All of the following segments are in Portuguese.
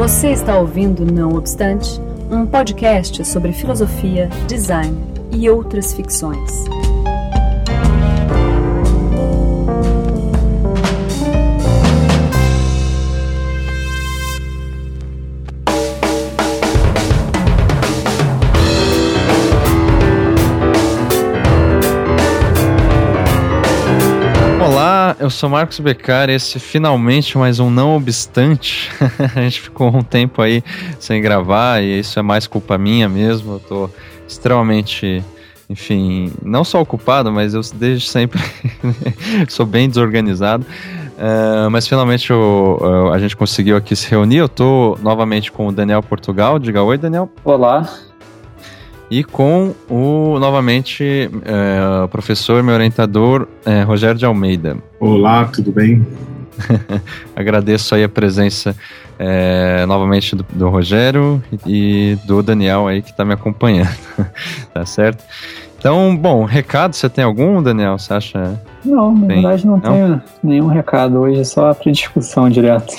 Você está ouvindo Não Obstante, um podcast sobre filosofia, design e outras ficções. Eu sou Marcos Becar, esse finalmente mais um Não Obstante. a gente ficou um tempo aí sem gravar e isso é mais culpa minha mesmo. Eu tô extremamente, enfim, não só ocupado, mas eu desde sempre sou bem desorganizado. Uh, mas finalmente eu, a gente conseguiu aqui se reunir. Eu tô novamente com o Daniel Portugal. Diga oi, Daniel. Olá e com o, novamente, é, o professor, meu orientador, é, Rogério de Almeida. Olá, tudo bem? Agradeço aí a presença é, novamente do, do, Rogério e do Daniel aí que está me acompanhando, tá certo? Então, bom, recado, você tem algum, Daniel? Você acha? Não, na tem? verdade não, não tenho nenhum recado hoje, é só para discussão direto.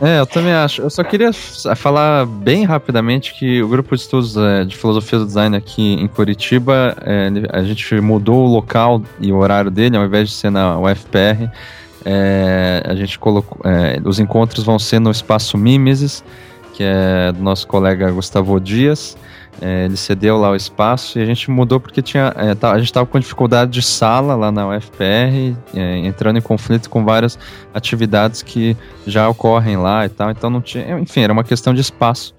É, eu também acho. Eu só queria falar bem rapidamente que o grupo de estudos é, de filosofia do design aqui em Curitiba, é, a gente mudou o local e o horário dele, ao invés de ser na UFPR, é, a gente colocou. Os encontros vão ser no espaço Mimesis, que é do nosso colega Gustavo Dias. É, ele cedeu lá o espaço e a gente mudou porque tinha, é, tá, a gente estava com dificuldade de sala lá na UFPR, é, entrando em conflito com várias atividades que já ocorrem lá e tal. Então não tinha, enfim, era uma questão de espaço.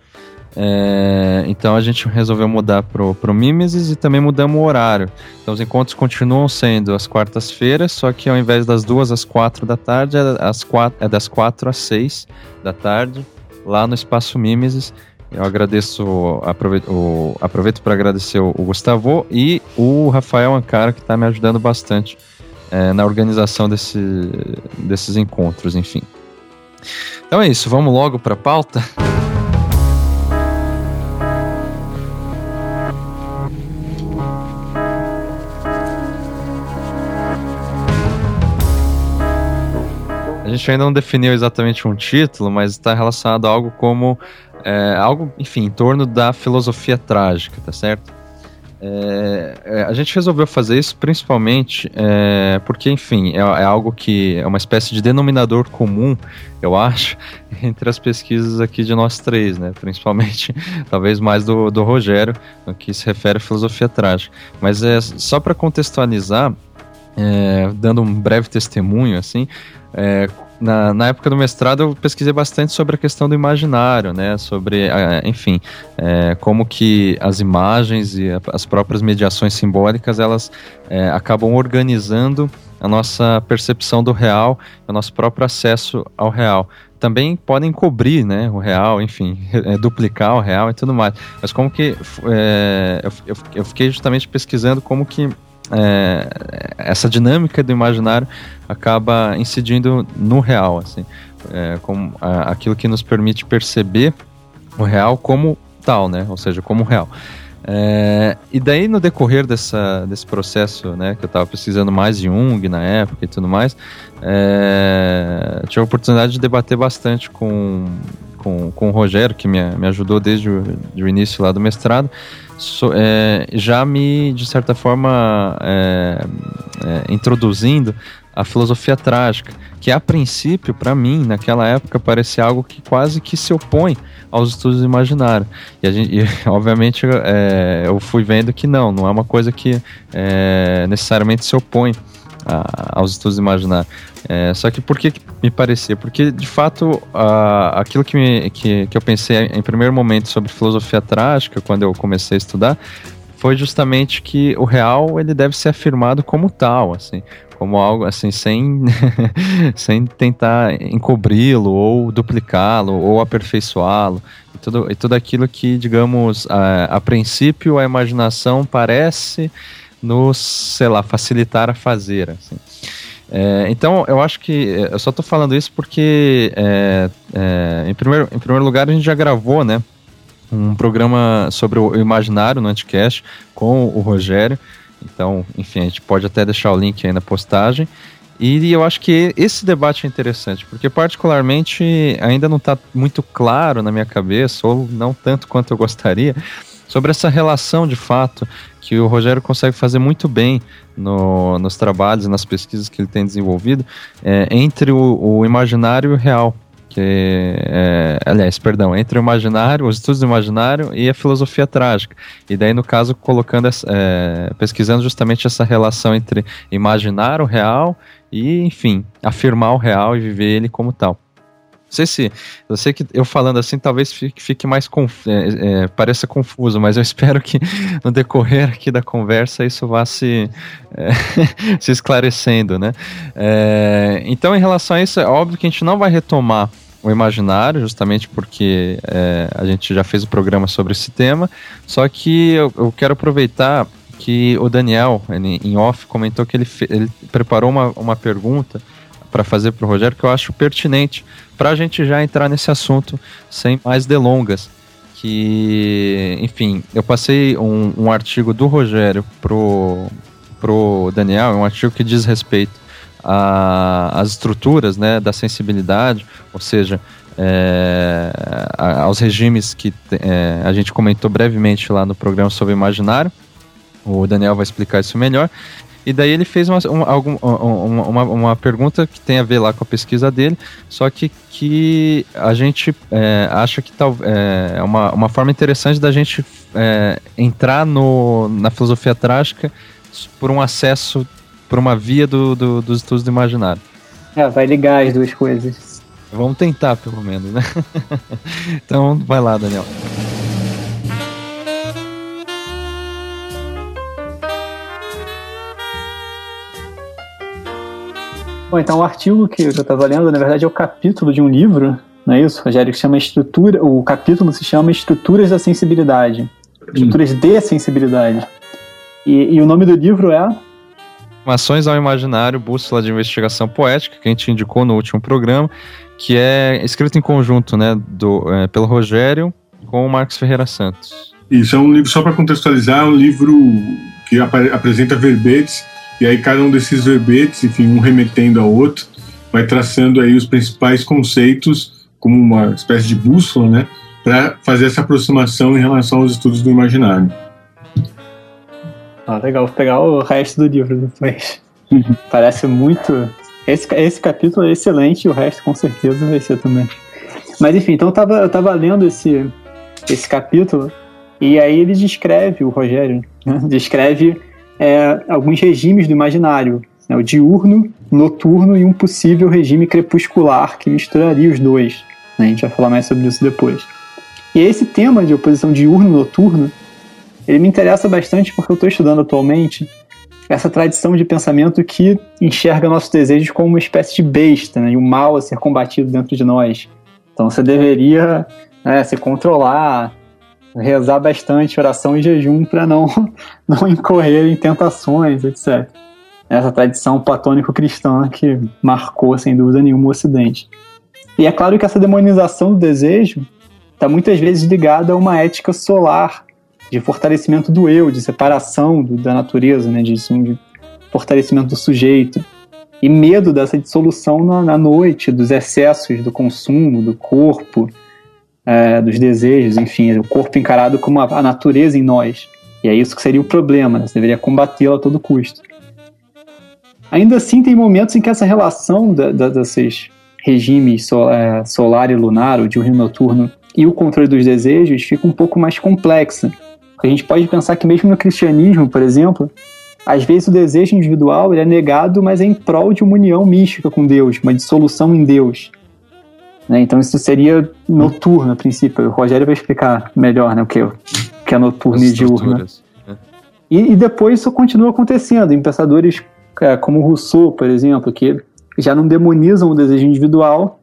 É, então a gente resolveu mudar pro, pro Mimesis e também mudamos o horário. Então os encontros continuam sendo às quartas-feiras, só que ao invés das duas às quatro da tarde, é, às quatro, é das quatro às seis da tarde, lá no Espaço Mimesis. Eu agradeço, aproveito, aproveito para agradecer o, Gustavo e o Rafael Ancara, que está me ajudando bastante é, na organização desse, desses encontros, enfim. Então é isso, vamos logo para a pauta. Gente ainda não definiu exatamente um título, mas está relacionado a algo como é, algo, enfim, em torno da filosofia trágica, tá certo? É, é, a gente resolveu fazer isso principalmente é, porque, enfim, é, é, algo que é uma espécie de denominador comum, eu acho, entre as pesquisas aqui de nós três, né? Principalmente, talvez mais do, do Rogério, no que se refere à filosofia trágica. Mas é só para contextualizar, é, dando um breve testemunho, assim, é, na, na época do mestrado eu pesquisei bastante sobre a questão do imaginário, né? Sobre, enfim, é, como que as imagens e as próprias mediações simbólicas elas é, acabam organizando a nossa percepção do real, o nosso próprio acesso ao real. Também podem cobrir, né, o real, enfim, é, duplicar o real e tudo mais. Mas como que é, eu, eu fiquei justamente pesquisando como que é, essa dinâmica do imaginário acaba incidindo no real, assim, é, como a, aquilo que nos permite perceber o real como tal, né? Ou seja, como real. É, e daí, no decorrer dessa, desse processo, né, que eu estava pesquisando mais Jung na época e tudo mais, é, tive a oportunidade de debater bastante com, com, com o Rogério, que me, me ajudou desde o, o início lá do mestrado, so, é, já me, de certa forma, é, é, introduzindo a filosofia trágica, que a princípio, para mim, naquela época, parecia algo que quase que se opõe aos estudos imaginários. E, a gente, e obviamente, é, eu fui vendo que não, não é uma coisa que é, necessariamente se opõe a, aos estudos imaginários. É, só que por que me parecia? Porque, de fato, a, aquilo que, me, que, que eu pensei em primeiro momento sobre filosofia trágica, quando eu comecei a estudar, foi justamente que o real ele deve ser afirmado como tal, assim, como algo assim sem sem tentar encobri-lo ou duplicá-lo ou aperfeiçoá-lo e tudo e tudo aquilo que digamos a, a princípio a imaginação parece nos sei lá facilitar a fazer assim. É, então, eu acho que. Eu só estou falando isso porque, é, é, em, primeiro, em primeiro lugar, a gente já gravou, né? Um programa sobre o imaginário no Anticast com o Rogério. Então, enfim, a gente pode até deixar o link aí na postagem. E eu acho que esse debate é interessante, porque particularmente ainda não está muito claro na minha cabeça, ou não tanto quanto eu gostaria, sobre essa relação de fato que o Rogério consegue fazer muito bem no, nos trabalhos nas pesquisas que ele tem desenvolvido é, entre o, o imaginário e o real que é, aliás, perdão, entre o imaginário, os estudos do imaginário e a filosofia trágica. E daí, no caso, colocando, é, pesquisando justamente essa relação entre imaginar o real e, enfim, afirmar o real e viver ele como tal. Não sei se. Eu sei que eu falando assim talvez fique, fique mais. Conf, é, é, pareça confuso, mas eu espero que no decorrer aqui da conversa isso vá se, é, se esclarecendo, né? É, então, em relação a isso, é óbvio que a gente não vai retomar o imaginário, justamente porque é, a gente já fez o programa sobre esse tema. Só que eu, eu quero aproveitar que o Daniel, ele, em off, comentou que ele, ele preparou uma, uma pergunta para fazer para o Rogério que eu acho pertinente para a gente já entrar nesse assunto sem mais delongas. Que, enfim, eu passei um, um artigo do Rogério pro, pro Daniel, um artigo que diz respeito às estruturas né, da sensibilidade, ou seja, é, aos regimes que é, a gente comentou brevemente lá no programa sobre imaginário. O Daniel vai explicar isso melhor. E daí ele fez uma, uma, uma, uma, pergunta que tem a ver lá com a pesquisa dele, só que, que a gente é, acha que tal, é, é uma, uma forma interessante da gente é, entrar no, na filosofia trágica por um acesso, por uma via do, do, dos estudos do imaginário. É, vai ligar as duas coisas. Vamos tentar, pelo menos, né? então, vai lá, Daniel. Bom, então o artigo que eu estava lendo, na verdade, é o capítulo de um livro, não é isso, Rogério? Que chama Estrutura. O capítulo se chama Estruturas da Sensibilidade. Estruturas hum. de Sensibilidade. E, e o nome do livro é. Informações ao Imaginário, Bússola de Investigação Poética, que a gente indicou no último programa, que é escrito em conjunto, né, do, é, pelo Rogério com o Marcos Ferreira Santos. Isso, é um livro, só para contextualizar, é um livro que ap apresenta verbetes e aí cada um desses verbetes, enfim, um remetendo ao outro, vai traçando aí os principais conceitos como uma espécie de bússola, né, para fazer essa aproximação em relação aos estudos do imaginário. Ah, legal, vou pegar o resto do livro depois. Uhum. Parece muito. Esse, esse capítulo é excelente o resto com certeza vai ser também. Mas enfim, então eu tava, eu tava lendo esse, esse capítulo e aí ele descreve, o Rogério, né, descreve é, alguns regimes do imaginário, né, o diurno, noturno e um possível regime crepuscular que misturaria os dois. Né, a gente vai falar mais sobre isso depois. E esse tema de oposição diurno-noturno, ele me interessa bastante porque eu estou estudando atualmente essa tradição de pensamento que enxerga nossos desejos como uma espécie de besta, né, e o mal a ser combatido dentro de nós. Então você deveria né, se controlar, rezar bastante, oração e jejum para não, não incorrer em tentações, etc. Essa tradição platônico-cristã que marcou, sem dúvida nenhuma, o Ocidente. E é claro que essa demonização do desejo está muitas vezes ligada a uma ética solar, de fortalecimento do eu, de separação do, da natureza, né, de, assim, de fortalecimento do sujeito. E medo dessa dissolução na, na noite, dos excessos do consumo, do corpo, é, dos desejos, enfim, o corpo encarado como a, a, natureza em nós. E é isso que seria o problema, né? você deveria combatê-la a todo custo. Ainda assim, tem momentos em que essa relação da, da, desses regimes é, solar e lunar, o diurno noturno, e o controle dos desejos fica um pouco mais complexa. A gente pode pensar que mesmo no cristianismo, por exemplo, às vezes o desejo individual é negado, mas é em prol de uma união mística com Deus, uma dissolução em Deus. Né? Então isso seria noturno a princípio. O Rogério vai explicar melhor né, o, que, é, o que é noturno e diurno. Né? E, e, depois isso continua acontecendo em pensadores é, como Rousseau, por exemplo, que já não demonizam o desejo individual,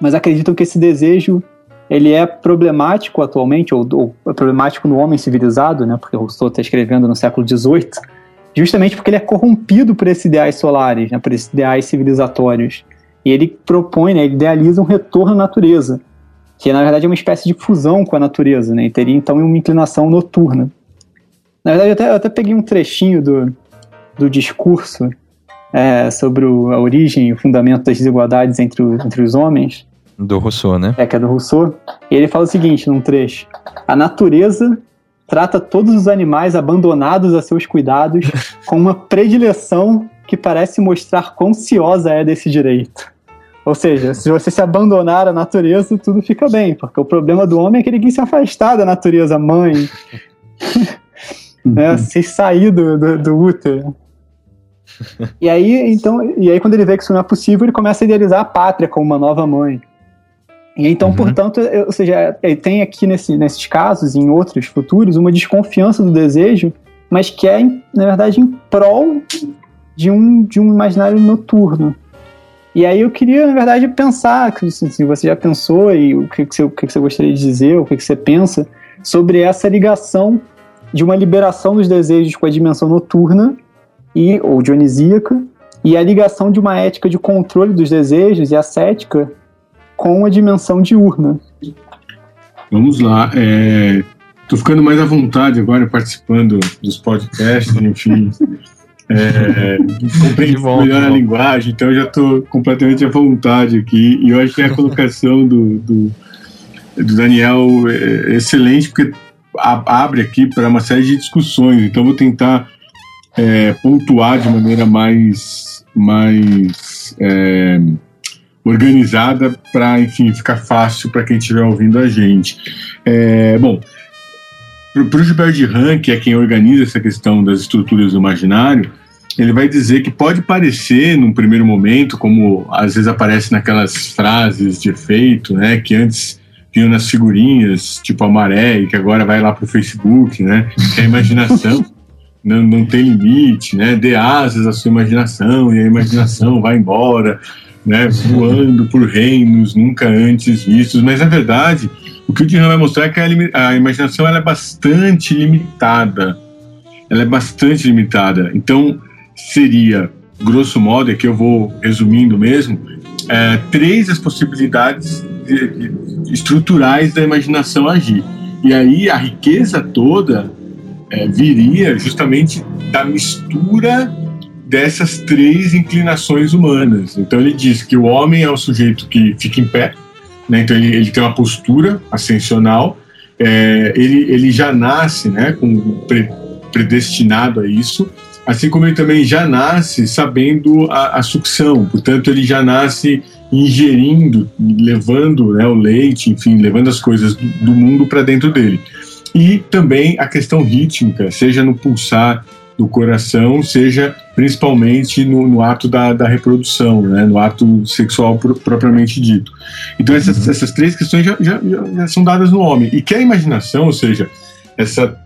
mas acreditam que esse desejo ele é problemático atualmente, ou, ou é problemático no homem civilizado, né, porque Rousseau está escrevendo no século XVIII, justamente porque ele é corrompido por esses ideais solares, né, por esses ideais civilizatórios. E ele propõe, né, ele idealiza um retorno à natureza, que na verdade é uma espécie de fusão com a natureza, né, e teria então uma inclinação noturna. Na verdade, eu até, eu até peguei um trechinho do, do discurso é, sobre o, a origem e o fundamento das desigualdades entre, o, entre os homens. Do Rousseau, né? É, que é do Rousseau. E ele fala o seguinte, num trecho. A natureza trata todos os animais abandonados a seus cuidados com uma predileção que parece mostrar quão ciosa é desse direito. Ou seja, se você se abandonar à natureza, tudo fica bem, porque o problema do homem é que ele quer se afastar da natureza mãe, né, se sair do, do, do útero. E aí, então, e aí quando ele vê que isso não é possível, ele começa a idealizar a pátria como uma nova mãe. E então, uhum. portanto, ou seja, ele tem aqui nesse, nesses casos e em outros futuros uma desconfiança do desejo, mas que é, na verdade, em prol de um, de um imaginário noturno. E aí eu queria, na verdade, pensar, se assim, você já pensou e o que, que, você, o que, que você gostaria de dizer, o que, que você pensa sobre essa ligação de uma liberação dos desejos com a dimensão noturna e ou dionisíaca e a ligação de uma ética de controle dos desejos e ascética com a dimensão diurna. Vamos lá. Estou é, ficando mais à vontade agora participando dos podcasts, enfim. É, compreendo melhor a linguagem, então eu já estou completamente à vontade aqui. E eu acho que a colocação do, do, do Daniel é excelente, porque abre aqui para uma série de discussões. Então vou tentar é, pontuar de maneira mais, mais é, organizada para, enfim, ficar fácil para quem estiver ouvindo a gente. É, bom, para o Gilbert de Han, que é quem organiza essa questão das estruturas do imaginário, ele vai dizer que pode parecer, num primeiro momento, como às vezes aparece naquelas frases de efeito, né, que antes vinham nas figurinhas, tipo a maré, e que agora vai lá para o Facebook, né, que a imaginação. Não, não tem limite, né, dê asas à sua imaginação, e a imaginação vai embora, né, voando por reinos nunca antes vistos, mas na verdade, o que o Dihan vai mostrar é que a, a imaginação é bastante limitada, ela é bastante limitada, então seria, grosso modo, aqui eu vou resumindo mesmo, é, três as possibilidades de, de, estruturais da imaginação agir. E aí a riqueza toda é, viria justamente da mistura dessas três inclinações humanas. Então ele diz que o homem é o sujeito que fica em pé, né? então ele, ele tem uma postura ascensional, é, ele, ele já nasce né, com, predestinado a isso, assim como ele também já nasce sabendo a, a sucção, portanto ele já nasce ingerindo, levando né, o leite, enfim, levando as coisas do, do mundo para dentro dele. E também a questão rítmica, seja no pulsar do coração, seja principalmente no, no ato da, da, reprodução, né, no ato sexual pro, propriamente dito. Então essas, uhum. essas três questões já, já, já, são dadas no homem. E que a imaginação, ou seja, essa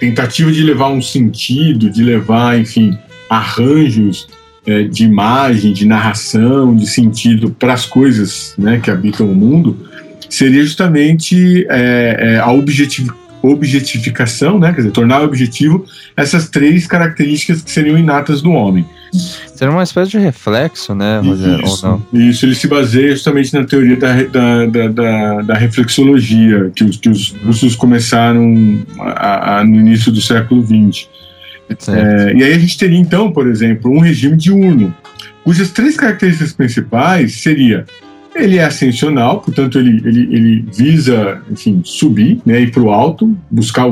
tentativa de levar um sentido, de levar, enfim, arranjos é, de imagem, de narração, de sentido para as coisas né, que habitam o mundo, seria justamente é, é, a objetivo, objetificação, né, quer dizer, tornar objetivo essas três características que seriam inatas do homem. Seria uma espécie de reflexo, né, Rogério? Isso, ou não? isso ele se baseia justamente na teoria da, da, da, da, da reflexologia, que os, que os russos começaram a, a, no início do século XX. É, e aí a gente teria, então, por exemplo, um regime diurno, cujas três características principais seria ele é ascensional, portanto ele, ele, ele visa, enfim, subir, né, ir para o alto, buscar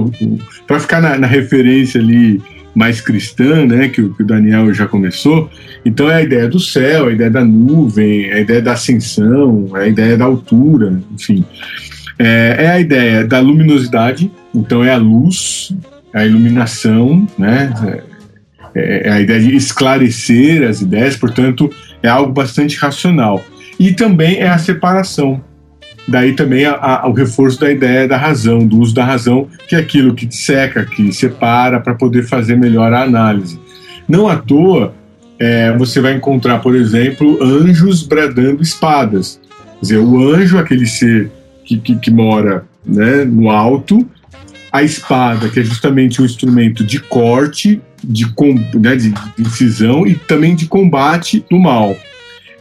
para ficar na, na, referência ali mais cristã, né, que, o Daniel já começou. Então é a ideia do céu, a ideia da nuvem, a ideia da ascensão, a ideia da altura, enfim. É, é a ideia da luminosidade, então é a luz, a iluminação, né, é, é a ideia de esclarecer as ideias, portanto é algo bastante racional. E também é a separação. Daí também a, a, o reforço da ideia da razão, do uso da razão, que é aquilo que seca, que separa para poder fazer melhor a análise. Não à toa, é, você vai encontrar, por exemplo, anjos bradando espadas. Quer dizer, o anjo, aquele ser que, que, que mora né, no alto, a espada, que é justamente um instrumento de corte, de, né, de incisão e também de combate do mal.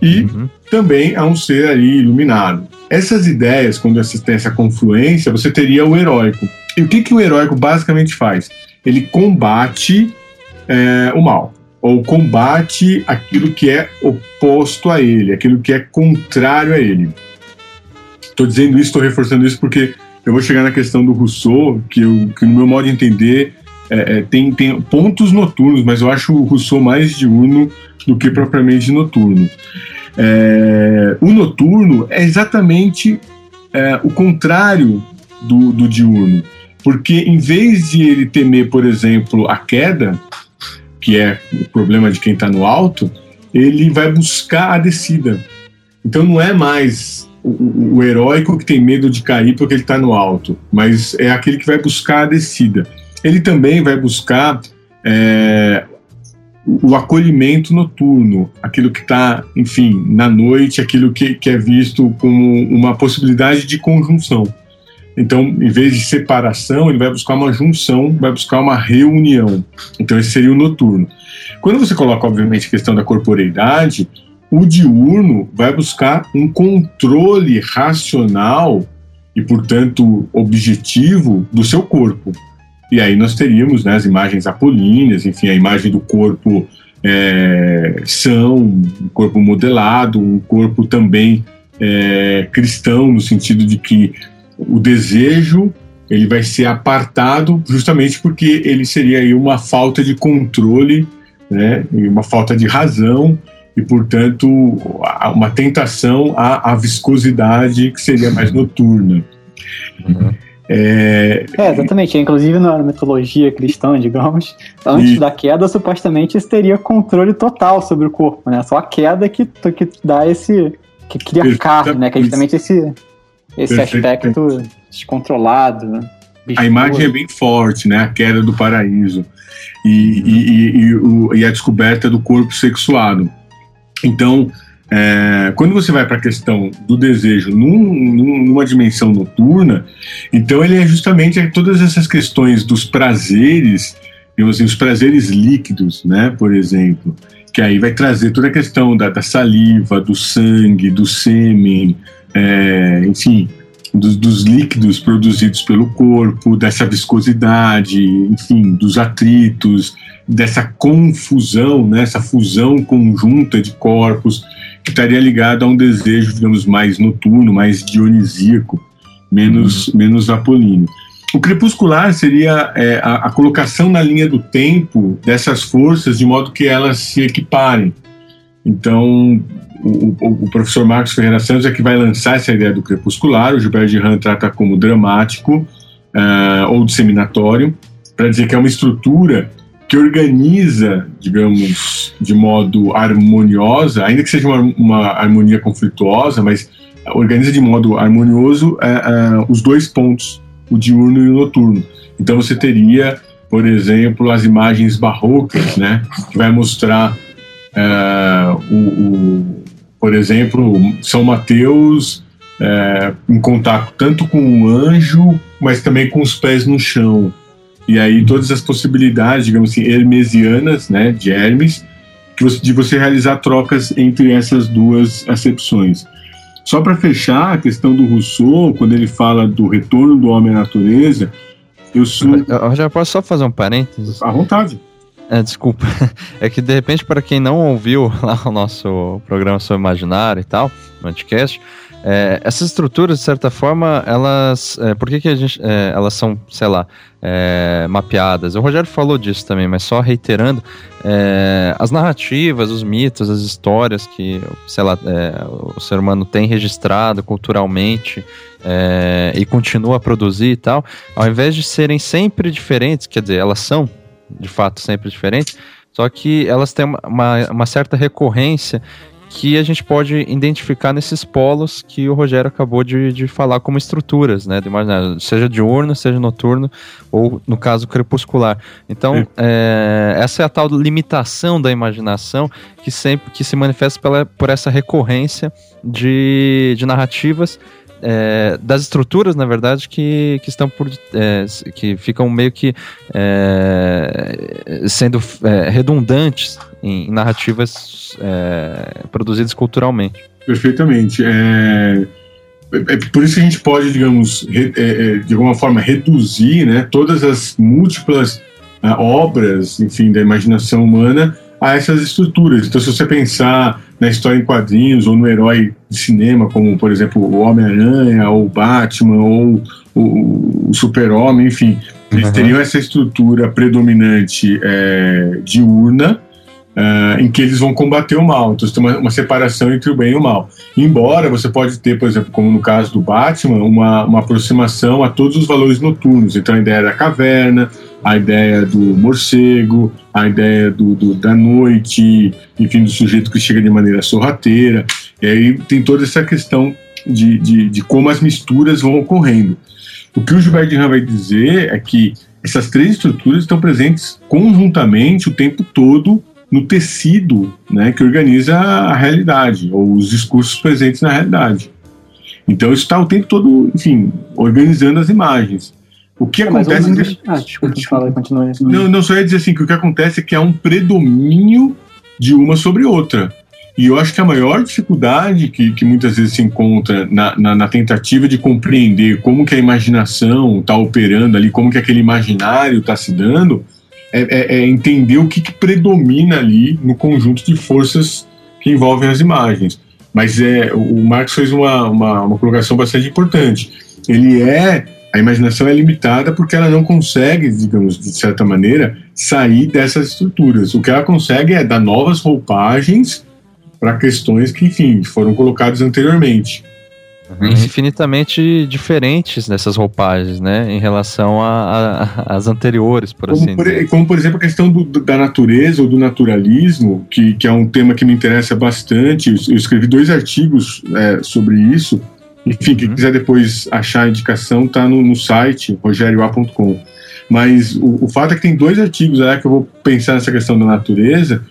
E uhum também a um ser ali iluminado. Essas ideias, quando você tem essa confluência, você teria o heróico. E o que, que o heróico basicamente faz? Ele combate é, o mal. ou combate aquilo que é oposto a ele, aquilo que é contrário a ele. Estou dizendo isso, estou reforçando isso porque eu vou chegar na questão do Rousseau, que, eu, que no meu modo de entender é, é, tem, tem pontos noturnos, mas eu acho o Rousseau mais diurno do que propriamente noturno. É, o noturno é exatamente é, o contrário do, do diurno, porque em vez de ele temer, por exemplo, a queda, que é o problema de quem está no alto, ele vai buscar a descida. Então não é mais o, o heróico que tem medo de cair porque ele está no alto, mas é aquele que vai buscar a descida. Ele também vai buscar é, o acolhimento noturno, aquilo que está, enfim, na noite, aquilo que, que é visto como uma possibilidade de conjunção. Então, em vez de separação, ele vai buscar uma junção, vai buscar uma reunião. Então, esse seria o noturno. Quando você coloca, obviamente, a questão da corporeidade, o diurno vai buscar um controle racional e, portanto, objetivo do seu corpo. E aí nós teríamos né, as imagens apolíneas, enfim, a imagem do corpo é, são, um corpo modelado, um corpo também é, cristão, no sentido de que o desejo ele vai ser apartado justamente porque ele seria aí uma falta de controle, né, uma falta de razão e, portanto, uma tentação à, à viscosidade que seria mais noturna. Uhum. É, é, exatamente. Inclusive na mitologia cristã, digamos, antes e... da queda, supostamente isso teria controle total sobre o corpo, né? Só a queda que, que dá esse. que cria carne, né? Que é justamente esse, esse aspecto descontrolado. Né? A imagem é bem forte, né? A queda do paraíso. E, e, e, o, e a descoberta do corpo sexuado. Então, é, quando você vai para a questão do desejo num, numa dimensão noturna, então ele é justamente todas essas questões dos prazeres, assim, os prazeres líquidos, né, por exemplo, que aí vai trazer toda a questão da, da saliva, do sangue, do sêmen, é, enfim, dos, dos, líquidos produzidos pelo corpo, dessa viscosidade, enfim, dos atritos, dessa confusão, né, essa fusão conjunta de corpos que estaria ligado a um desejo, digamos, mais noturno, mais dionisíaco, menos, uhum. menos apolíneo. O crepuscular seria é, a, a, colocação na linha do tempo dessas forças de modo que elas se equiparem. Então, o, o, o professor Marcos Ferreira Santos é que vai lançar essa ideia do crepuscular, o Gilberto de Ram trata como dramático uh, ou disseminatório, para dizer que é uma estrutura que organiza, digamos, de modo harmoniosa, ainda que seja uma, uma harmonia conflituosa, mas organiza de modo harmonioso é, é, os dois pontos, o diurno e o noturno. Então você teria, por exemplo, as imagens barrocas, né, que vai mostrar é, o, o, por exemplo, São Mateus em contato tanto com o anjo, mas também com os pés no chão. E aí todas as possibilidades, digamos assim, hermesianas, né, de Hermes, você, de você realizar trocas entre essas duas acepções. Só para fechar a questão do Rousseau, quando ele fala do retorno do homem à natureza, eu sou. Eu já posso só fazer um parênteses? À vontade. É, desculpa. É que de repente, para quem não ouviu lá o nosso programa sobre imaginário e tal, no podcast, é, essas estruturas, de certa forma, elas. É, por que, que a gente, é, elas são, sei lá, é, mapeadas? O Rogério falou disso também, mas só reiterando: é, as narrativas, os mitos, as histórias que, sei lá, é, o ser humano tem registrado culturalmente e continua a produzir e tal, ao invés de serem sempre diferentes, quer dizer, elas são de fato sempre diferentes, só que elas têm uma, uma certa recorrência que a gente pode identificar nesses polos que o Rogério acabou de, de falar como estruturas, né? De imaginário, seja diurno, seja noturno, ou no caso crepuscular. Então, é, essa é a tal limitação da imaginação que sempre que se manifesta pela, por essa recorrência de, de narrativas é, das estruturas, na verdade, que, que estão por é, que ficam meio que é, sendo é, redundantes em, em narrativas é, produzidas culturalmente. Perfeitamente. É, é, por isso que a gente pode, digamos, re, de alguma forma reduzir né, todas as múltiplas obras, enfim, da imaginação humana a essas estruturas. Então, se você pensar na história em quadrinhos ou no herói de cinema, como por exemplo o Homem-Aranha, ou o Batman, ou o, o Super-Homem, enfim, eles uhum. teriam essa estrutura predominante é, diurna. Uh, em que eles vão combater o mal. Então, você tem uma, uma, separação entre o bem e o mal. Embora você pode ter, por exemplo, como no caso do Batman, uma, uma aproximação a todos os valores noturnos. Então, a ideia da caverna, a ideia do morcego, a ideia do, do, da noite, enfim, do sujeito que chega de maneira sorrateira. E aí tem toda essa questão de, de, de como as misturas vão ocorrendo. O que o Gilbert de vai dizer é que essas três estruturas estão presentes conjuntamente o tempo todo no tecido né, que organiza a realidade, ou os discursos presentes na realidade. Então isso está o tempo todo, enfim, organizando as imagens. O que é, acontece. Mas, que... Ah, desculpa, te fala. Não, não, só ia dizer assim que o que acontece é que há um predomínio de uma sobre outra. E eu acho que a maior dificuldade que, que muitas vezes se encontra na, na, na tentativa de compreender como que a imaginação está operando ali, como que aquele imaginário está se dando, é, é, é, entender o que, que predomina ali no conjunto de forças que envolvem as imagens. Mas é, o Marx fez uma, uma, uma colocação bastante importante. Ele é a imaginação é limitada porque ela não consegue, digamos, de certa maneira, sair dessas estruturas. O que ela consegue é dar novas roupagens para questões que, enfim, foram colocadas anteriormente. Uhum. Infinitamente diferentes nessas roupagens, né, em relação às anteriores, por como assim por, dizer. Como, por exemplo, a questão do, da natureza ou do naturalismo, que, que é um tema que me interessa bastante. Eu, eu escrevi dois artigos é, sobre isso, enfim, quem uhum. quiser depois achar a indicação, tá no, no site rogerioa.com. Mas o, o, fato é que tem dois artigos aí que eu vou pensar nessa questão da natureza,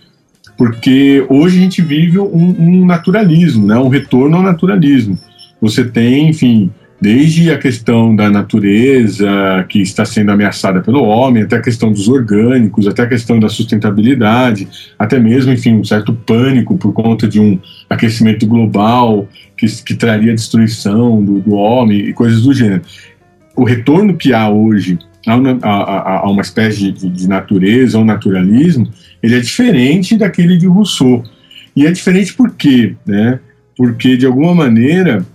porque hoje a gente vive um, um naturalismo, né? um retorno ao naturalismo. Você tem, enfim, desde a questão da natureza que está sendo ameaçada pelo homem, até a questão dos orgânicos, até a questão da sustentabilidade, até mesmo, enfim, um certo pânico por conta de um aquecimento global que, que traria destruição do, do homem e coisas do gênero. O retorno que há hoje a uma, a, a uma espécie de, de natureza, um naturalismo, ele é diferente daquele de Rousseau. E é diferente por quê? Né? Porque, de alguma maneira,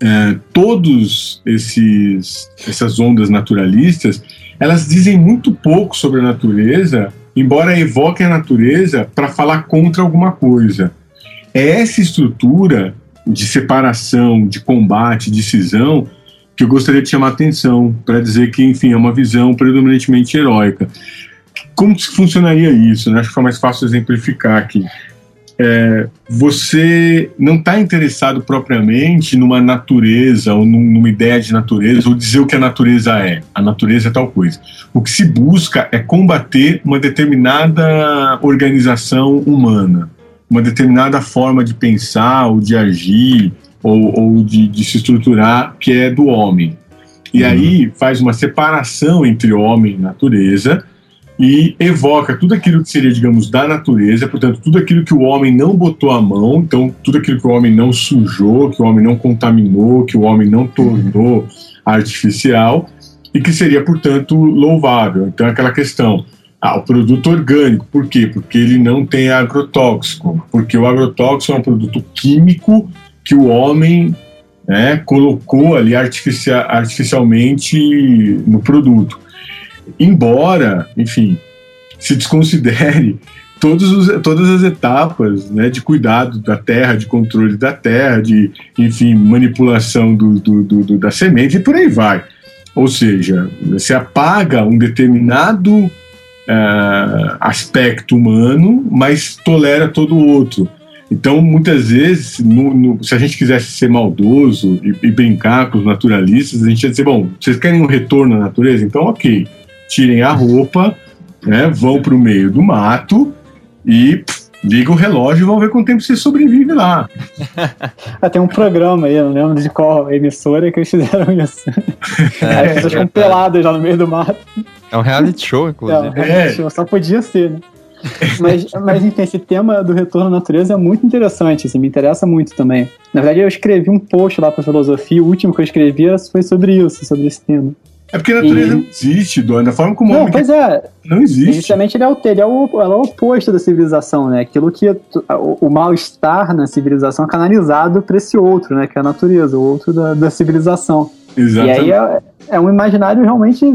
é, todos esses essas ondas naturalistas elas dizem muito pouco sobre a natureza, embora evoquem a natureza para falar contra alguma coisa. É essa estrutura de separação, de combate, de cisão que eu gostaria de chamar a atenção para dizer que, enfim, é uma visão predominantemente heróica. Como funcionaria isso? Né? Acho que foi mais fácil exemplificar aqui é, você não está interessado propriamente numa natureza ou numa ideia de natureza ou dizer o que a natureza é. A natureza é tal coisa. O que se busca é combater uma determinada organização humana, uma determinada forma de pensar ou de agir ou, ou de, de, se estruturar que é do homem. E uhum. aí faz uma separação entre homem e natureza e evoca tudo aquilo que seria, digamos, da natureza, portanto, tudo aquilo que o homem não botou a mão, então, tudo aquilo que o homem não sujou, que o homem não contaminou, que o homem não tornou artificial, e que seria, portanto, louvável. Então, aquela questão. Ah, o produto orgânico, por quê? Porque ele não tem agrotóxico, porque o agrotóxico é um produto químico que o homem né, colocou ali artificial, artificialmente no produto embora, enfim, se desconsidere todos os, todas as etapas né, de cuidado da terra, de controle da terra, de, enfim, manipulação do, do, do, da semente e por aí vai. Ou seja, você apaga um determinado uh, aspecto humano, mas tolera todo o outro. Então, muitas vezes, no, no, se a gente quisesse ser maldoso e, e, brincar com os naturalistas, a gente ia dizer: bom, vocês querem um retorno à natureza? Então, ok tirem a roupa, né, vão para o meio do mato e pff, liga o relógio e vão ver quanto tempo você sobrevive lá. ah, tem um programa aí, não lembro de qual emissora que eles fizeram isso. É, As pessoas ficam peladas lá no meio do mato. É um reality show, inclusive. É, um reality é. show, só podia ser, né? mas, mas, enfim, esse tema do retorno à natureza é muito interessante, assim, me interessa muito também. Na verdade, eu escrevi um post lá para filosofia, o último que eu escrevi foi sobre isso, sobre esse tema. É porque a natureza e... não existe, Dona. Da forma como não, o homem. Pois é. Não existe. Justamente ele é, o, ele, é o, ela é o oposto da civilização, né? Aquilo que o, o mal-estar na civilização é canalizado para esse outro, né? Que é a natureza, o outro da, da civilização. Exatamente. E aí é, é um imaginário realmente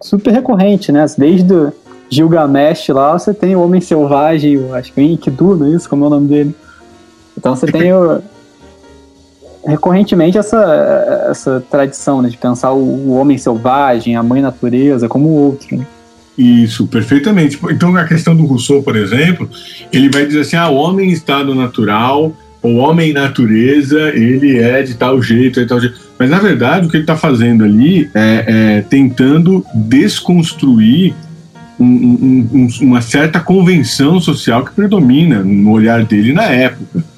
super recorrente, né? Desde Gilgamesh lá, você tem o Homem Selvagem, o, acho que é Enkidu, não é isso? Como é o nome dele? Então você tem o, recorrentemente essa, essa tradição né, de pensar o, homem selvagem, a mãe natureza como outro. Né? Isso, perfeitamente. Então, a questão do Rousseau, por exemplo, ele vai dizer assim: ah, o homem em estado natural, o homem natureza, ele é de tal jeito, é de tal jeito. Mas, na verdade, o que ele está fazendo ali é, é, tentando desconstruir um, um, um, uma certa convenção social que predomina no olhar dele na época.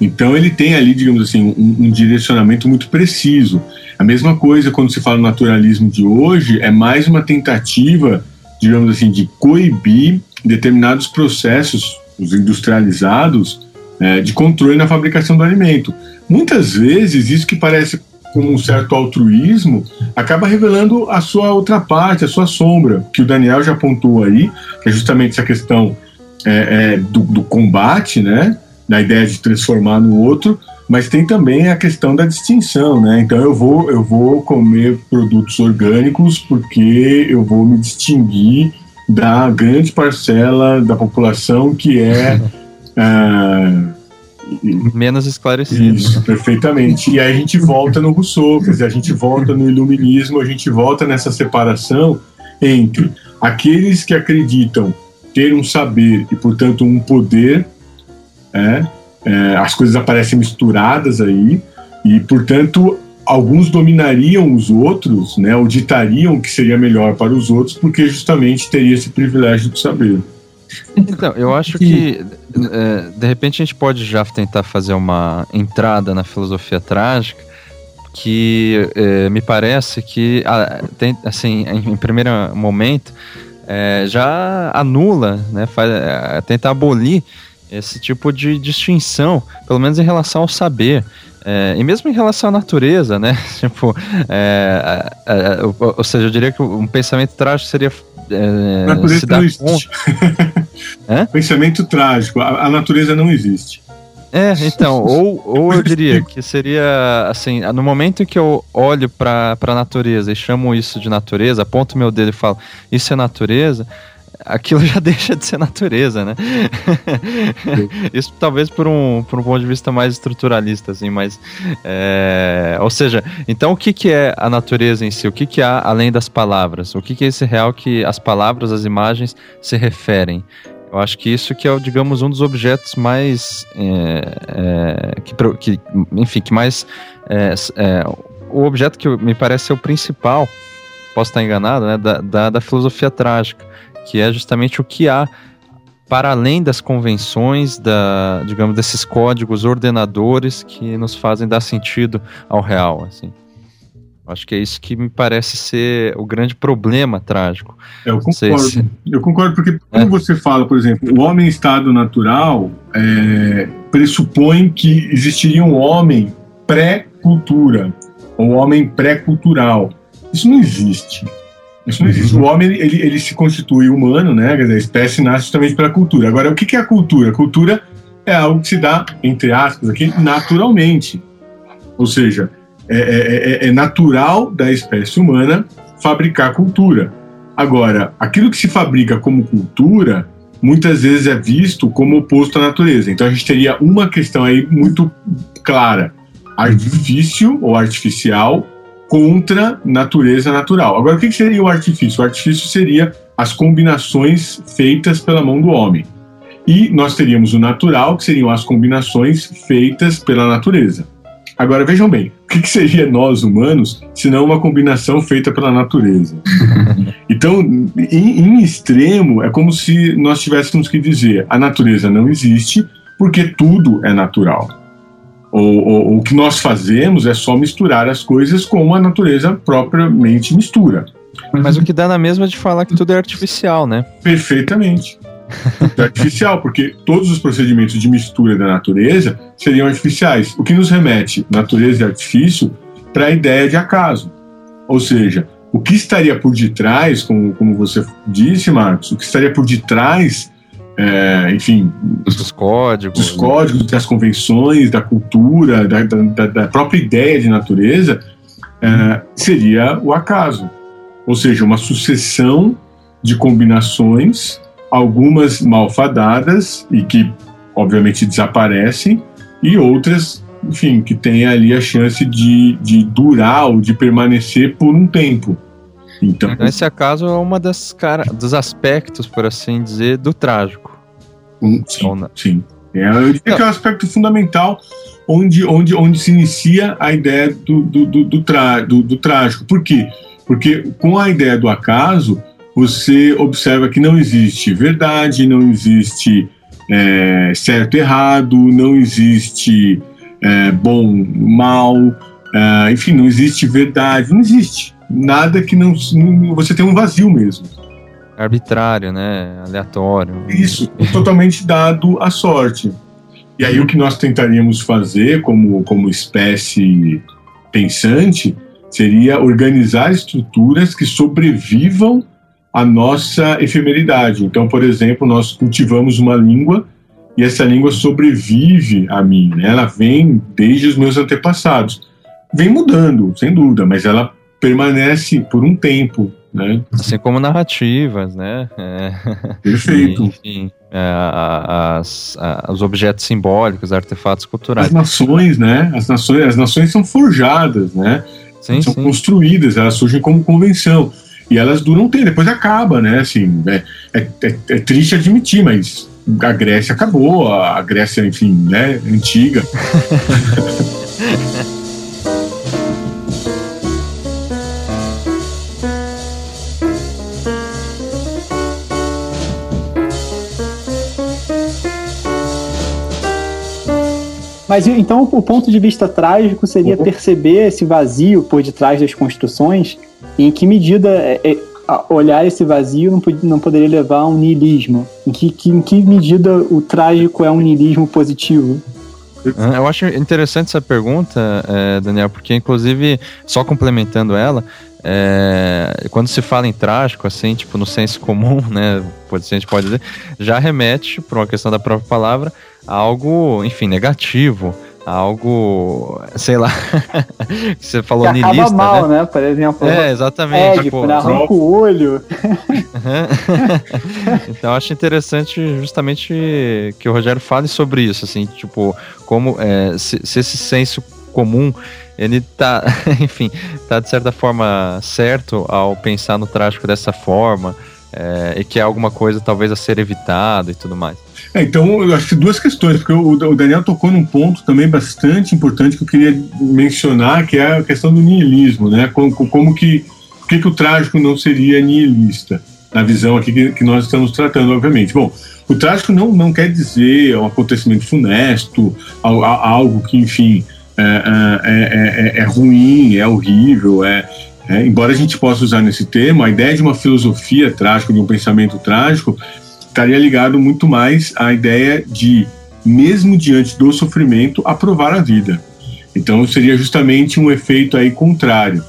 Então ele tem ali, digamos assim, um, um, direcionamento muito preciso. A mesma coisa quando se fala no naturalismo de hoje, é mais uma tentativa, digamos assim, de coibir determinados processos, os industrializados, é, de controle na fabricação do alimento. Muitas vezes isso que parece como um certo altruísmo acaba revelando a sua outra parte, a sua sombra, que o Daniel já apontou aí, que é justamente essa questão é, é, do, do combate, né? Da ideia de transformar no outro, mas tem também a questão da distinção, né? Então eu vou eu vou comer produtos orgânicos porque eu vou me distinguir da grande parcela da população que é uh, menos esclarecido. Isso, perfeitamente. E aí a gente volta no Rousseau, quer dizer, a gente volta no iluminismo, a gente volta nessa separação entre aqueles que acreditam ter um saber e, portanto, um poder é, é, as coisas aparecem misturadas aí e, portanto, alguns dominariam os outros, né, ou ditariam o que seria melhor para os outros, porque justamente teria esse privilégio de saber. Então, eu acho que é, de repente a gente pode já tentar fazer uma entrada na filosofia trágica que é, me parece que assim em, em primeiro momento é, já anula, né, faz, é, tenta abolir esse tipo de distinção, pelo menos em relação ao saber. É, e mesmo em relação à natureza, né? Tipo, é, é, é ou, ou, seja, eu diria que um pensamento trágico seria. É, natureza não existe. pensamento trágico, a, a, natureza não existe. É, então, ou, ou eu diria que seria assim, no momento em que eu olho para a natureza e chamo isso de natureza, aponto meu dedo e falo, isso é natureza, aquilo já deixa de ser natureza, né? Isso talvez por um, por um ponto de vista mais estruturalista, assim, mas. É... Ou seja, então o que, que é a natureza em si? O que, que há além das palavras? O que, que é esse real que as palavras, as imagens se referem? Eu acho que isso que é, digamos, um dos objetos mais. É, é, que, que, enfim, que mais. É, é, o objeto que me parece ser o principal, posso estar enganado, né, da, da, da filosofia trágica que é justamente o que há para além das convenções, da, digamos, desses códigos ordenadores que nos fazem dar sentido ao real, assim. Acho que é isso que me parece ser o grande problema trágico. Eu concordo. Se... Eu concordo porque quando é. você fala, por exemplo, o homem em estado natural é, pressupõe que existiria um homem pré-cultura ou homem pré-cultural. Isso não existe. Isso não existe. O homem ele, ele se constitui humano, né? A espécie nasce justamente pela cultura. Agora, o que é a cultura? A cultura é algo que se dá, entre aspas, aqui, naturalmente. Ou seja, é, é, é, é natural da espécie humana fabricar cultura. Agora, aquilo que se fabrica como cultura muitas vezes é visto como oposto à natureza. Então a gente teria uma questão aí muito clara: artifício ou artificial contra natureza natural. Agora, o que seria o artifício? O artifício seria as combinações feitas pela mão do homem. E nós teríamos o natural, que seriam as combinações feitas pela natureza. Agora vejam bem, o que seria nós humanos se não uma combinação feita pela natureza? Então, em, em extremo, é como se nós tivéssemos que dizer: a natureza não existe porque tudo é natural. O, o, que nós fazemos é só misturar as coisas como a natureza propriamente mistura. Mas o que dá na mesma de falar que tudo é artificial, né? Perfeitamente. É artificial, porque todos os procedimentos de mistura da natureza seriam artificiais. O que nos remete, natureza e artifício, para a ideia de acaso. Ou seja, o que estaria por detrás, como, como você disse, Marcos, o que estaria por detrás, é, enfim, dos códigos, dos códigos, das convenções, da cultura, da, da, da própria ideia de natureza, é, seria o acaso. Ou seja, uma sucessão de combinações, algumas malfadadas e que, obviamente, desaparecem, e outras enfim, que tem ali a chance de, de durar ou de permanecer por um tempo. Então, esse acaso é uma das cara, dos aspectos, por assim dizer, do trágico. Um, sim, então, sim. É, eu diria que é o um aspecto fundamental onde, onde, onde se inicia a ideia do, do, do, do, tra, do, do trágico. Por quê? Porque com a ideia do acaso, você observa que não existe verdade, não existe é, certo errado, não existe é, bom, mal, é, enfim, não existe verdade, não existe nada que não, não, você tem um vazio mesmo. Arbitrário, né? Aleatório. Isso, totalmente dado à sorte. E aí o que nós tentaríamos fazer como, como espécie pensante seria organizar estruturas que sobrevivam à nossa efemeridade. Então, por exemplo, nós cultivamos uma língua e essa língua sobrevive a mim, né? ela vem desde os meus antepassados. Vem mudando, sem dúvida, mas ela permanece por um tempo, né? Assim como narrativas, né? É... Perfeito. enfim, é, as, os objetos simbólicos, artefatos culturais. As nações, né? As nações, as nações são forjadas, né? Sim, são sim. construídas, elas surgem como convenção. E elas duram um tempo, depois acaba, né? Assim, é, é, é, é triste admitir, mas a Grécia acabou, a Grécia, enfim, né, antiga. Mas então o ponto de vista trágico seria uhum. perceber esse vazio por detrás das construções e em que medida é, é olhar esse vazio não, não poderia levar a um niilismo? Em que, que, em que medida o trágico é um niilismo positivo? Eu acho interessante essa pergunta, é, Daniel, porque inclusive, só complementando ela, é, quando se fala em trágico, assim, tipo, no senso comum, né, pode, a gente pode dizer, já remete, por uma questão da própria palavra, a algo, enfim, negativo, algo, sei lá, você falou que acaba niilista, mal, né? né? Por exemplo. É, exatamente. É, tipo, arranca o olho. então acho interessante justamente que o Rogério fale sobre isso, assim, tipo, como é, se, se esse senso comum ele tá, enfim, tá de certa forma certo ao pensar no trágico dessa forma, é, e que é alguma coisa talvez a ser evitado e tudo mais. É, então, eu acho que duas questões, porque o, o, Daniel tocou num ponto também bastante importante que eu queria mencionar, que é a questão do niilismo, né? Como, como que, por que, que o trágico não seria nihilista, na visão aqui que, que nós estamos tratando, obviamente. Bom, o trágico não, não quer dizer um acontecimento funesto, algo que, enfim, é, é, é, é ruim, é horrível, é, é, embora a gente possa usar nesse termo, a ideia de uma filosofia trágica, de um pensamento trágico, estaria ligado muito mais à ideia de, mesmo diante do sofrimento, aprovar a vida. Então seria justamente um efeito aí contrário.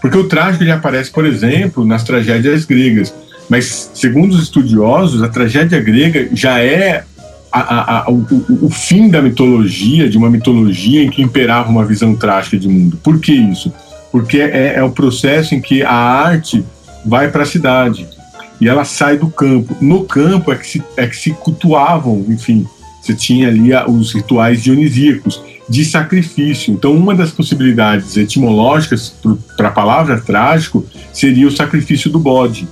Porque o trágico ele aparece, por exemplo, nas tragédias gregas. Mas, segundo os estudiosos, a tragédia grega já é a, a, o, o, fim da mitologia, de uma mitologia em que imperava uma visão trágica de mundo. Por que isso? porque é, é o processo em que a arte vai para a cidade e ela sai do campo. No campo é que se, é que se cultuavam, enfim, você tinha ali os rituais dionisíacos de sacrifício. Então, uma das possibilidades etimológicas para a palavra trágico seria o sacrifício do bode.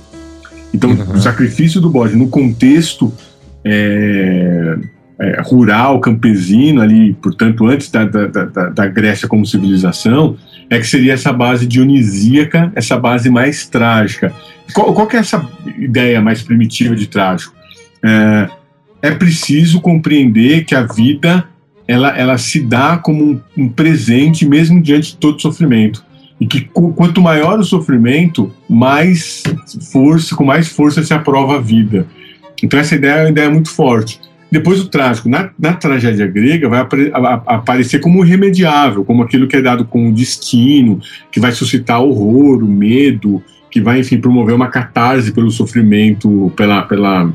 Então, uhum. o sacrifício do bode, no contexto é, é, rural, campesino, ali, portanto, antes da, da, da, da Grécia como civilização, é que seria essa base dionisíaca, essa base mais trágica. Qual, qual é essa ideia mais primitiva de trágico? É, é preciso compreender que a vida ela, ela se dá como um, um presente mesmo diante de todo sofrimento e que quanto maior o sofrimento, mais força, com mais força se aprova a vida. Então essa ideia é uma ideia muito forte. Depois o trágico, na, na tragédia grega, vai a, a, aparecer como irremediável, como aquilo que é dado com o destino, que vai suscitar horror, medo, que vai, enfim, promover uma catarse pelo sofrimento, pela, pela,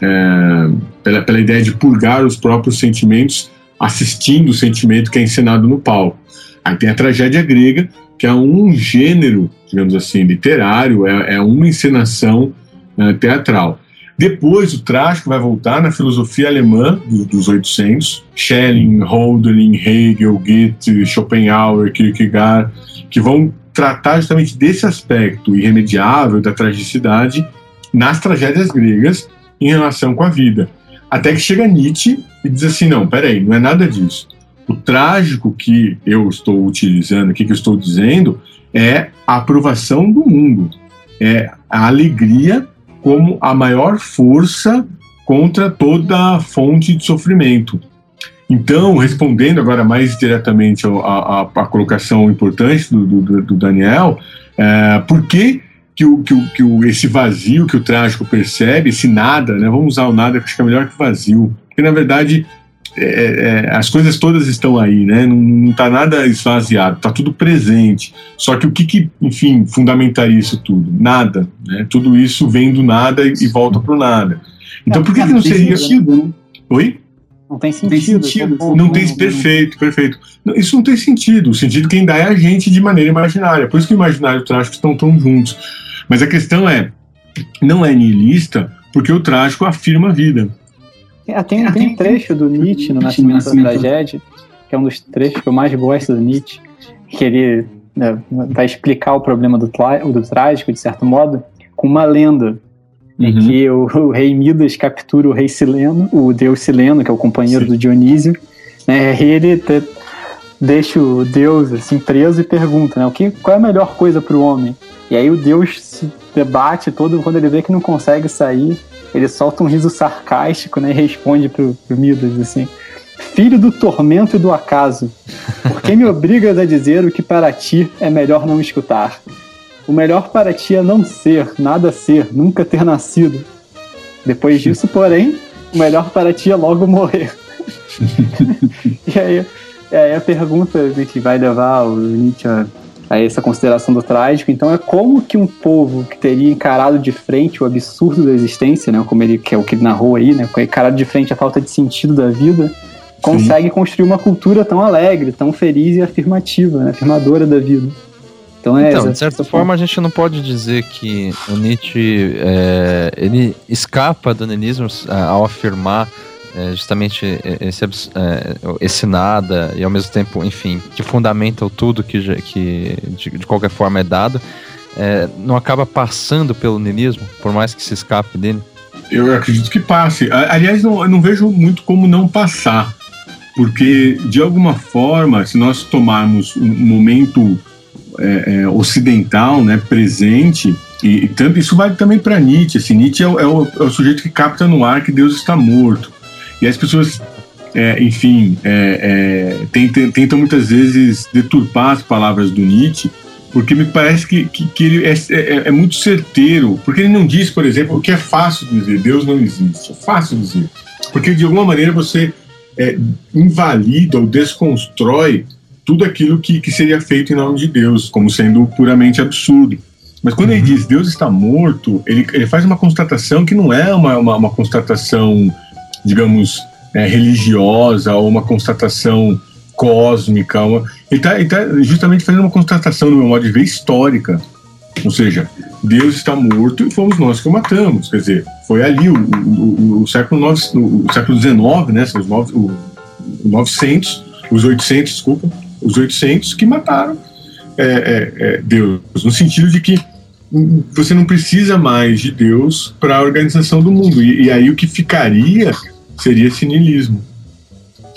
é, pela, pela ideia de purgar os próprios sentimentos, assistindo o sentimento que é encenado no palco. Aí tem a tragédia grega, que é um gênero, digamos assim, literário, é, é uma encenação é, teatral. Depois, o trágico vai voltar na filosofia alemã do, dos 800, Schelling, Hölderlin, Hegel, Goethe, Schopenhauer, Kierkegaard, que vão tratar justamente desse aspecto irremediável da tragicidade nas tragédias gregas em relação com a vida. Até que chega Nietzsche e diz assim: não, peraí, não é nada disso. O trágico que eu estou utilizando aqui, que eu estou dizendo, é a aprovação do mundo, é a alegria como a maior força contra toda fonte de sofrimento. Então, respondendo agora mais diretamente à colocação importante do, do, do Daniel, é, por que, que, o, que, o, que o, esse vazio que o trágico percebe, esse nada, né, vamos usar o nada, que acho que é melhor que vazio, porque na verdade é, é, as coisas todas estão aí, né? Não está nada esvaziado, está tudo presente. Só que o que, que, enfim, fundamentaria isso tudo? Nada. Né? Tudo isso vem do nada e, e volta para o nada. Então, por que, que não seria. Sentido, né? Oi? Não tem sentido. Tem sentido. Não tem perfeito, perfeito. Não, isso não tem sentido. O sentido quem dá é a gente de maneira imaginária. Por isso que o imaginário e o trágico estão tão juntos. Mas a questão é, não é nihilista porque o trágico afirma a vida. É, tem, tem um trecho do Nietzsche no Nascimento da Tragédia, que é um dos trechos que eu mais gosto do Nietzsche, que ele né, vai explicar o problema do, do trágico, de certo modo, com uma lenda uhum. em que o, o, rei Midas captura o rei Sileno, o deus Sileno, que é o companheiro Sim. do Dionísio, né, e ele te, deixa o deus assim preso e pergunta, né, o que, qual é a melhor coisa para o homem? E aí o deus se debate todo quando ele vê que não consegue sair, ele solta um riso sarcástico, né, e responde pro, pro Midas assim: Filho do tormento e do acaso, por que me obrigas a dizer o que para ti é melhor não escutar? O melhor para ti é não ser, nada ser, nunca ter nascido. Depois disso, porém, o melhor para ti é logo morrer. e aí, aí a pergunta que vai levar o Nietzsche a, a, essa consideração do trágico, então é como que um povo que teria encarado de frente o absurdo da existência, né, como ele que é o que ele narrou aí, né, encarado de frente a falta de sentido da vida, consegue Sim. construir uma cultura tão alegre, tão feliz e afirmativa, né, afirmadora da vida. Então, é então de certa forma, a gente não pode dizer que o Nietzsche é, ele escapa do niilismo é, ao afirmar é, justamente esse, é, esse nada e ao mesmo tempo, enfim, que fundamenta tudo que, que de, de qualquer forma é dado, é, não acaba passando pelo niilismo, por mais que se escape dele? Eu acredito que passe. Aliás, não, não vejo muito como não passar, porque de alguma forma, se nós tomarmos um momento é, é, ocidental, né, presente, e, e isso vale também para Nietzsche. Assim, Nietzsche é o, é, o, é o, sujeito que capta no ar que Deus está morto. E as pessoas, é, enfim, é, tentam, tentam, muitas vezes deturpar as palavras do Nietzsche, porque me parece que, que, que ele é, muito certeiro. Porque ele não diz, por exemplo, o que é fácil dizer: Deus não existe. É fácil dizer. Porque de alguma maneira você invalida ou desconstrói tudo aquilo que, que seria feito em nome de Deus, como sendo puramente absurdo. Mas quando uhum. ele diz Deus está morto, ele, ele faz uma constatação que não é uma, uma, uma constatação, digamos, é, religiosa ou uma constatação cósmica. Uma, ele está tá justamente fazendo uma constatação, no meu modo de ver, histórica. Ou seja, Deus está morto e fomos nós que o matamos. Quer dizer, foi ali o, o, o século, 9, o século XIX, né, os, o 900, os 800, desculpa, os 800 que mataram é, é, é, Deus, no sentido de que você não precisa mais de Deus para a organização do mundo. E, e, aí o que ficaria seria esse niilismo.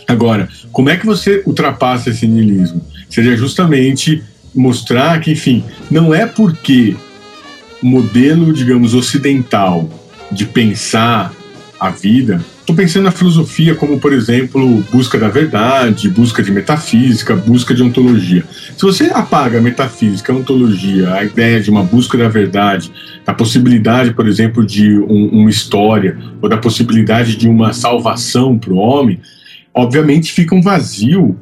Agora, como é que você ultrapassa esse niilismo? Seria justamente mostrar que, enfim, não é porque o modelo, digamos, ocidental de pensar a vida Estou pensando na filosofia como, por exemplo, busca da verdade, busca de metafísica, busca de ontologia. Se você apaga a metafísica, a ontologia, a ideia de uma busca da verdade, a possibilidade, por exemplo, de um, uma história, ou da possibilidade de uma salvação para o homem, obviamente fica um vazio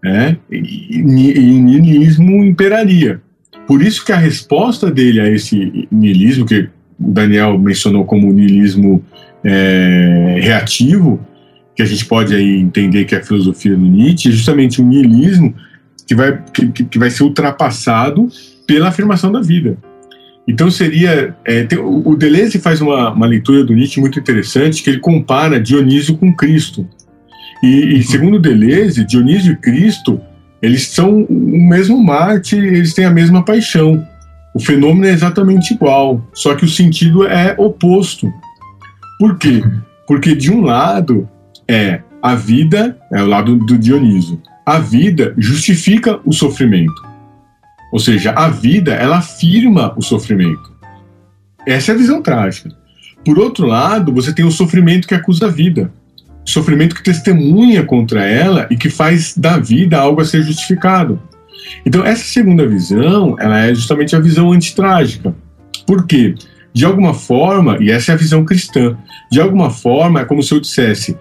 né, e, e o niilismo imperaria. Por isso que a resposta dele a esse niilismo, que o Daniel mencionou como niilismo é, reativo, que a gente pode aí entender que é a filosofia do Nietzsche, é justamente um niilismo que vai, que, que vai ser ultrapassado pela afirmação da vida. Então seria. É, tem, o Deleuze faz uma, uma, leitura do Nietzsche muito interessante, que ele compara Dionísio com Cristo. E, e uhum. segundo Deleuze, Dionísio e Cristo, eles são o mesmo Marte, eles têm a mesma paixão. O fenômeno é exatamente igual, só que o sentido é oposto. Por quê? Porque de um lado é a vida, é o lado do Dioniso. A vida justifica o sofrimento. Ou seja, a vida ela afirma o sofrimento. Essa é a visão trágica. Por outro lado, você tem o sofrimento que acusa a vida. Sofrimento que testemunha contra ela e que faz da vida algo a ser justificado. Então, essa segunda visão, ela é justamente a visão antitrágica. Por quê? De alguma forma, e essa é a visão cristã, de alguma forma é como se eu dissesse: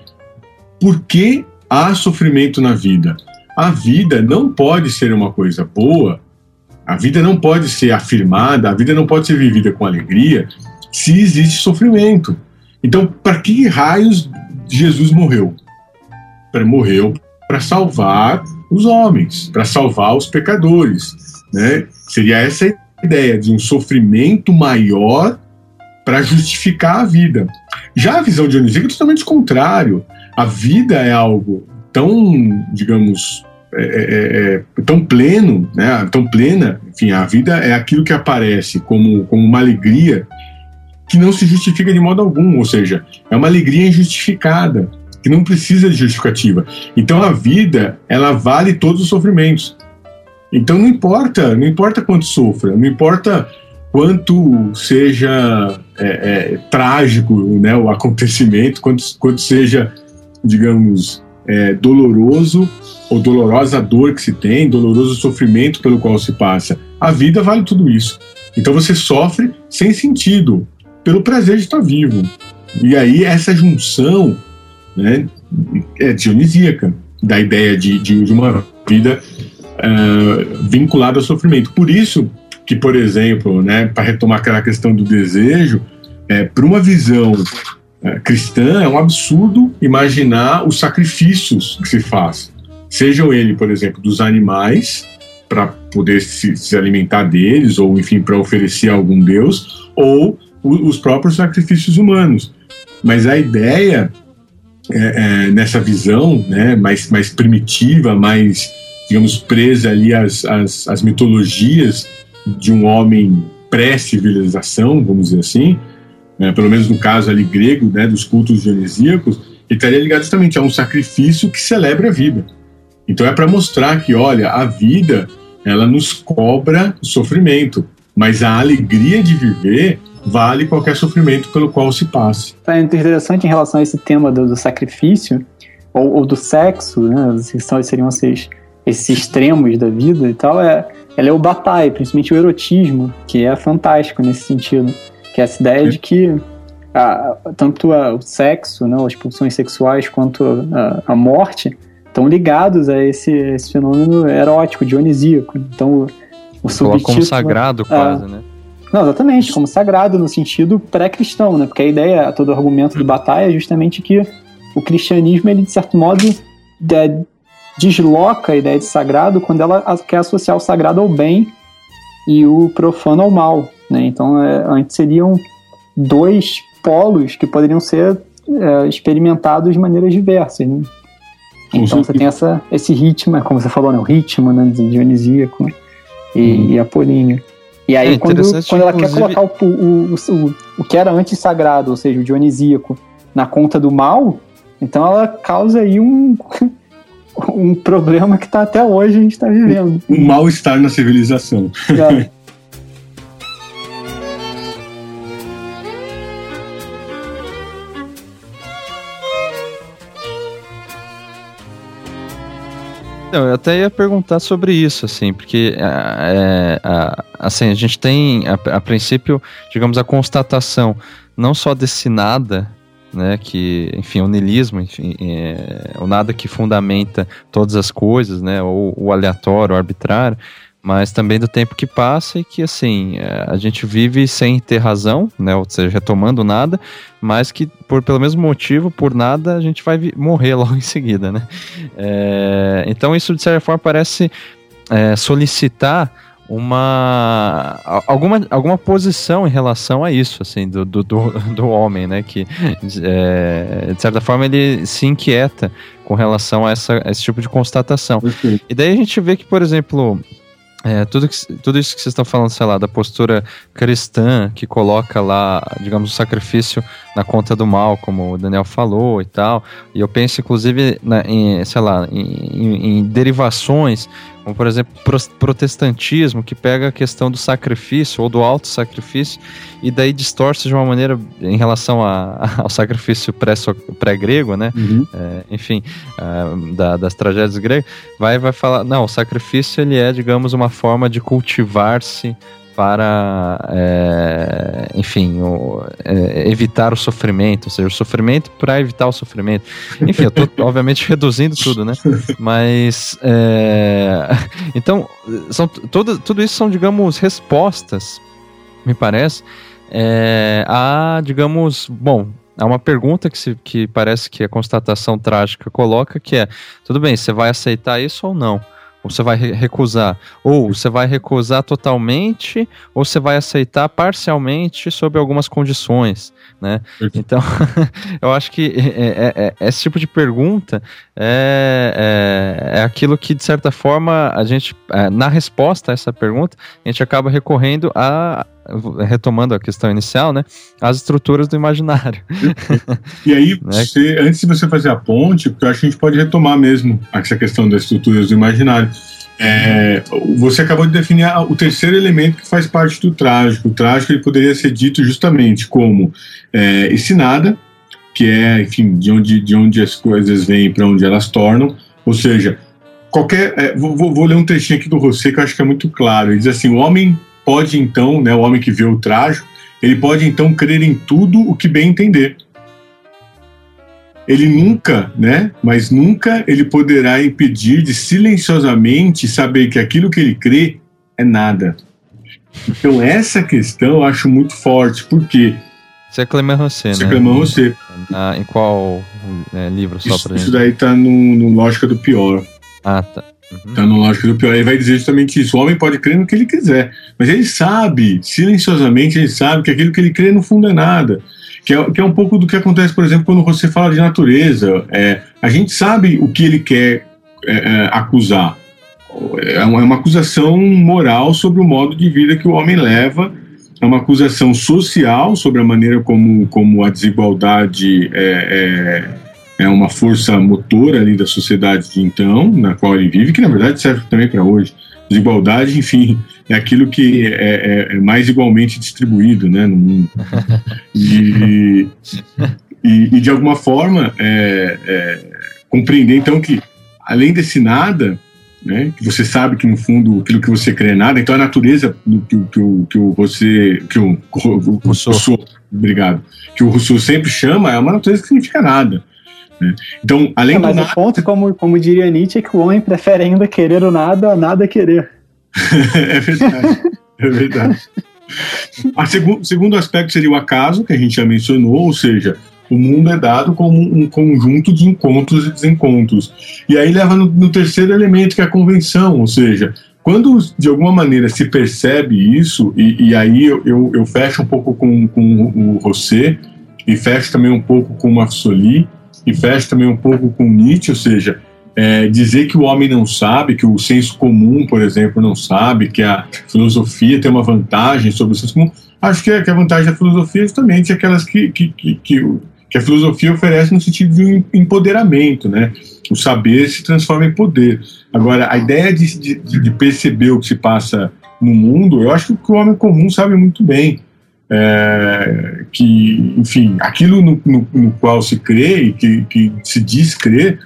por que há sofrimento na vida? A vida não pode ser uma coisa boa, a vida não pode ser afirmada, a vida não pode ser vivida com alegria se existe sofrimento. Então, para que raios Jesus morreu? Para morreu para salvar os homens, para salvar os pecadores, né? Seria essa a ideia de um sofrimento maior para justificar a vida. Já a visão dionisíaca é totalmente contrário. A vida é algo tão, digamos, é, é, é, é, tão pleno, né, tão plena, enfim, a vida é aquilo que aparece como, como uma alegria que não se justifica de modo algum, ou seja, é uma alegria injustificada, que não precisa de justificativa. Então a vida, ela vale todos os sofrimentos. Então não importa, não importa quanto sofra, não importa quanto seja é, é, trágico né, o acontecimento, quanto, quanto seja, digamos, é, doloroso ou dolorosa a dor que se tem, doloroso o sofrimento pelo qual se passa. A vida vale tudo isso. Então você sofre sem sentido, pelo prazer de estar vivo. E aí essa junção né, é dionisíaca, da ideia de, de, uma vida uh, vinculada ao sofrimento. Por isso, que, por exemplo, né, para retomar aquela questão do desejo, é, para uma visão é, cristã, é um absurdo imaginar os sacrifícios que se faz. Sejam ele, por exemplo, dos animais, para poder se, se, alimentar deles, ou enfim, para oferecer a algum Deus, ou o, os próprios sacrifícios humanos. Mas a ideia, é, é, nessa visão né, mais, mais primitiva, mais, digamos, presa ali às, às mitologias de um homem pré-civilização, vamos dizer assim, né, pelo menos no caso ali grego, né, dos cultos dionisíacos, ele estaria ligado justamente a um sacrifício que celebra a vida. Então é para mostrar que, olha, a vida ela nos cobra sofrimento, mas a alegria de viver vale qualquer sofrimento pelo qual se passe. É interessante em relação a esse tema do, do sacrifício ou, ou, do sexo, né, seriam esses, esses extremos da vida e tal, é ela é o batai, principalmente o erotismo, que é fantástico nesse sentido. Que é essa ideia de que a, tanto a, o sexo, né, as pulsões sexuais, quanto a, a morte estão ligados a esse, esse, fenômeno erótico, dionisíaco. Então, o, o subtítulo... como sagrado quase, né? Não, exatamente, como sagrado no sentido pré-cristão, né? Porque a ideia, todo o argumento do Batalha é justamente que o cristianismo, ele, de certo modo, é, desloca a ideia de sagrado quando ela quer associar o sagrado ao bem e o profano ao mal. Né? Então, é, antes seriam dois polos que poderiam ser é, experimentados de maneiras diversas. Né? Então, você tem essa, esse ritmo, como você falou, né? o ritmo né? dionisíaco e, hum. e apolíneo. E aí, é quando, quando ela quer colocar o, o, o, o que era antes sagrado, ou seja, o dionisíaco, na conta do mal, então ela causa aí um, um problema que tá até hoje a gente está vivendo. Um mal-estar na civilização. É. Eu até ia perguntar sobre isso, assim, porque é, é, a, assim, a gente tem, a, a princípio, digamos, a constatação não só desse nada né, que, enfim, o niilismo, enfim, é, o nada que fundamenta todas as coisas, né, ou o aleatório, o arbitrário, mas também do tempo que passa e que, assim, é, a gente vive sem ter razão, né, ou seja, retomando nada, mas que, por pelo mesmo motivo, por nada, a gente vai morrer logo em seguida, né. É, então, isso, de certa forma, parece é, solicitar uma alguma, alguma posição em relação a isso, assim, do, do, do, homem, né, que é, de certa forma ele se inquieta com relação a, essa, a esse tipo de constatação. E daí a gente vê que, por exemplo, é, tudo, que, tudo isso que vocês estão falando, sei lá, da postura cristã que coloca lá, digamos, o sacrifício na conta do mal, como o Daniel falou e tal. E eu penso, inclusive, na, em, sei lá, em, em, derivações como por exemplo protestantismo, que pega a questão do sacrifício ou do auto-sacrifício e daí distorce de uma maneira em relação a, ao sacrifício pré-grego, né? Uhum. É, enfim, uh, da, das tragédias gregas, vai vai falar, não, o sacrifício ele é, digamos, uma forma de cultivar-se para, é, enfim, o, é, evitar o sofrimento, ou seja, o sofrimento para evitar o sofrimento. Enfim, eu estou obviamente reduzindo tudo, né? Mas, é, então, são, todo, tudo isso são, digamos, respostas, me parece, é, a, digamos, bom, Há uma pergunta que, se, que parece que a constatação trágica coloca, que é, tudo bem, você vai aceitar isso ou não? Ou você vai recusar? Ou você vai recusar totalmente, ou você vai aceitar parcialmente sob algumas condições, né? Então, eu acho que é, é, é, é, esse tipo de pergunta é, é, é, aquilo que, de certa forma, a gente, na resposta a essa pergunta, a gente acaba recorrendo a retomando a questão inicial, né, as estruturas do imaginário. E aí, né? você, antes de você fazer a ponte, porque eu acho que a gente pode retomar mesmo essa questão das estruturas do imaginário. É, você acabou de definir o terceiro elemento que faz parte do trágico. O trágico ele poderia ser dito justamente como é, esse nada, que é, enfim, de onde, de onde as coisas vêm para onde elas tornam. Ou seja, qualquer. É, vou, vou, ler um trechinho aqui do Rosset que eu acho que é muito claro. Ele diz assim: o homem pode então, né, o homem que vê o trágico, ele pode então crer em tudo o que bem entender. Ele nunca, né, mas nunca ele poderá impedir de silenciosamente saber que aquilo que ele crê é nada. Então essa questão eu acho muito forte, porque isso é Clément Rosset, Isso é né? Clément Rosset. Ah, em qual é, livro só isso, pra gente? Isso daí tá no, no Lógica do Pior. Ah, tá. Uhum. Tá no lógico do pior. Ele vai dizer justamente isso. O homem pode crer no que ele quiser, mas ele sabe, silenciosamente, ele sabe que aquilo que ele crê no fundo é nada. Que é, que é um pouco do que acontece, por exemplo, quando você fala de natureza. É, a gente sabe o que ele quer é, é acusar. É uma, é uma acusação moral sobre o modo de vida que o homem leva é uma acusação social sobre a maneira como, como a desigualdade é, é, uma força motora ali da sociedade de então, na qual ele vive, que na verdade serve também para hoje. Desigualdade, enfim, é aquilo que é, é, é, mais igualmente distribuído né, no mundo. E, e, e de alguma forma, é, é, compreender então que, além desse nada, né, que você sabe que no fundo aquilo que você crê é nada, então a natureza que, que, que, o você, que o, o, o Rousseau, obrigado, que o Rousseau sempre chama, é uma natureza que significa nada. Né? Então, além é, mas do o ponto, como, como diria Nietzsche, é que o homem prefere ainda querer o nada a nada querer. é verdade. É verdade. A segu segundo aspecto seria o acaso, que a gente já mencionou, ou seja, o mundo é dado como um conjunto de encontros e desencontros. E aí leva no, no terceiro elemento, que é a convenção, ou seja, quando de alguma maneira se percebe isso, e, e aí eu, eu, eu, fecho um pouco com, com o Rosset, e fecho também um pouco com o Mafsoli, e fecha também um pouco com Nietzsche, ou seja, é, dizer que o homem não sabe, que o senso comum, por exemplo, não sabe, que a filosofia tem uma vantagem sobre o senso comum, acho que, que a vantagem da filosofia é justamente aquelas que, que, que, que, que a filosofia oferece no sentido de um empoderamento, né? O saber se transforma em poder. Agora, a ideia de, de, de perceber o que se passa no mundo, eu acho que o homem comum sabe muito bem é, que, enfim, aquilo no, no, no, qual se crê e que, que se diz crer,